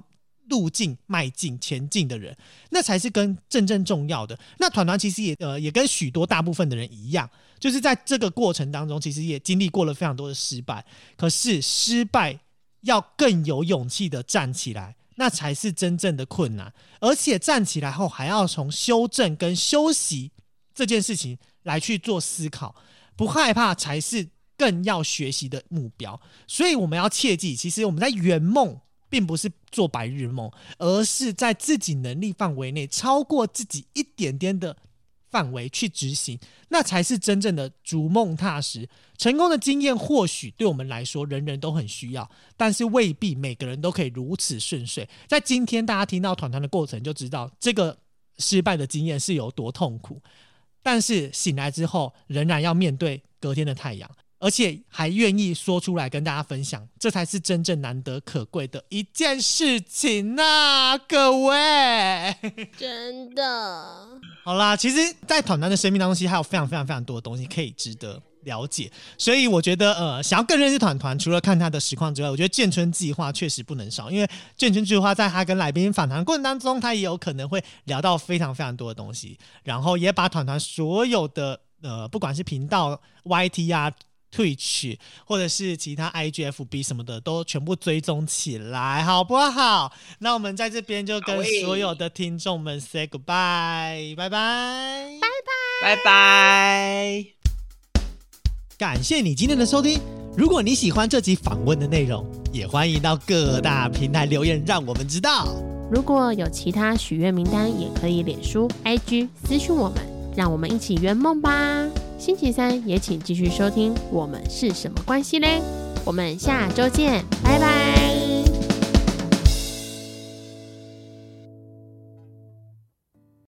路径迈进前进的人，那才是跟真正重要的。那团团其实也呃也跟许多大部分的人一样，就是在这个过程当中，其实也经历过了非常多的失败。可是失败要更有勇气的站起来，那才是真正的困难。而且站起来后，还要从修正跟休息这件事情来去做思考，不害怕才是更要学习的目标。所以我们要切记，其实我们在圆梦。并不是做白日梦，而是在自己能力范围内超过自己一点点的范围去执行，那才是真正的逐梦踏实。成功的经验或许对我们来说人人都很需要，但是未必每个人都可以如此顺遂。在今天大家听到团团的过程，就知道这个失败的经验是有多痛苦。但是醒来之后，仍然要面对隔天的太阳。而且还愿意说出来跟大家分享，这才是真正难得可贵的一件事情呐、各位。真的，好啦，其实，在团团的生命当中，其实还有非常非常非常多的东西可以值得了解。所以我觉得，呃，想要更认识团团，除了看他的实况之外，我觉得建春计划确实不能少，因为建春计划在他跟来宾访谈过程当中，他也有可能会聊到非常非常多的东西，然后也把团团所有的呃，不管是频道、YT 啊。Twitch 或者是其他 IGFB 什么的都全部追踪起来，好不好？那我们在这边就跟所有的听众们 say goodbye，拜拜，拜拜。感谢你今天的收听。如果你喜欢这集访问的内容，也欢迎到各大平台留言，让我们知道。如果有其他许愿名单，也可以脸书、IG 私讯我们，让我们一起圆梦吧。星期三也请继续收听《我们是什么关系嘞》，我们下周见，拜拜。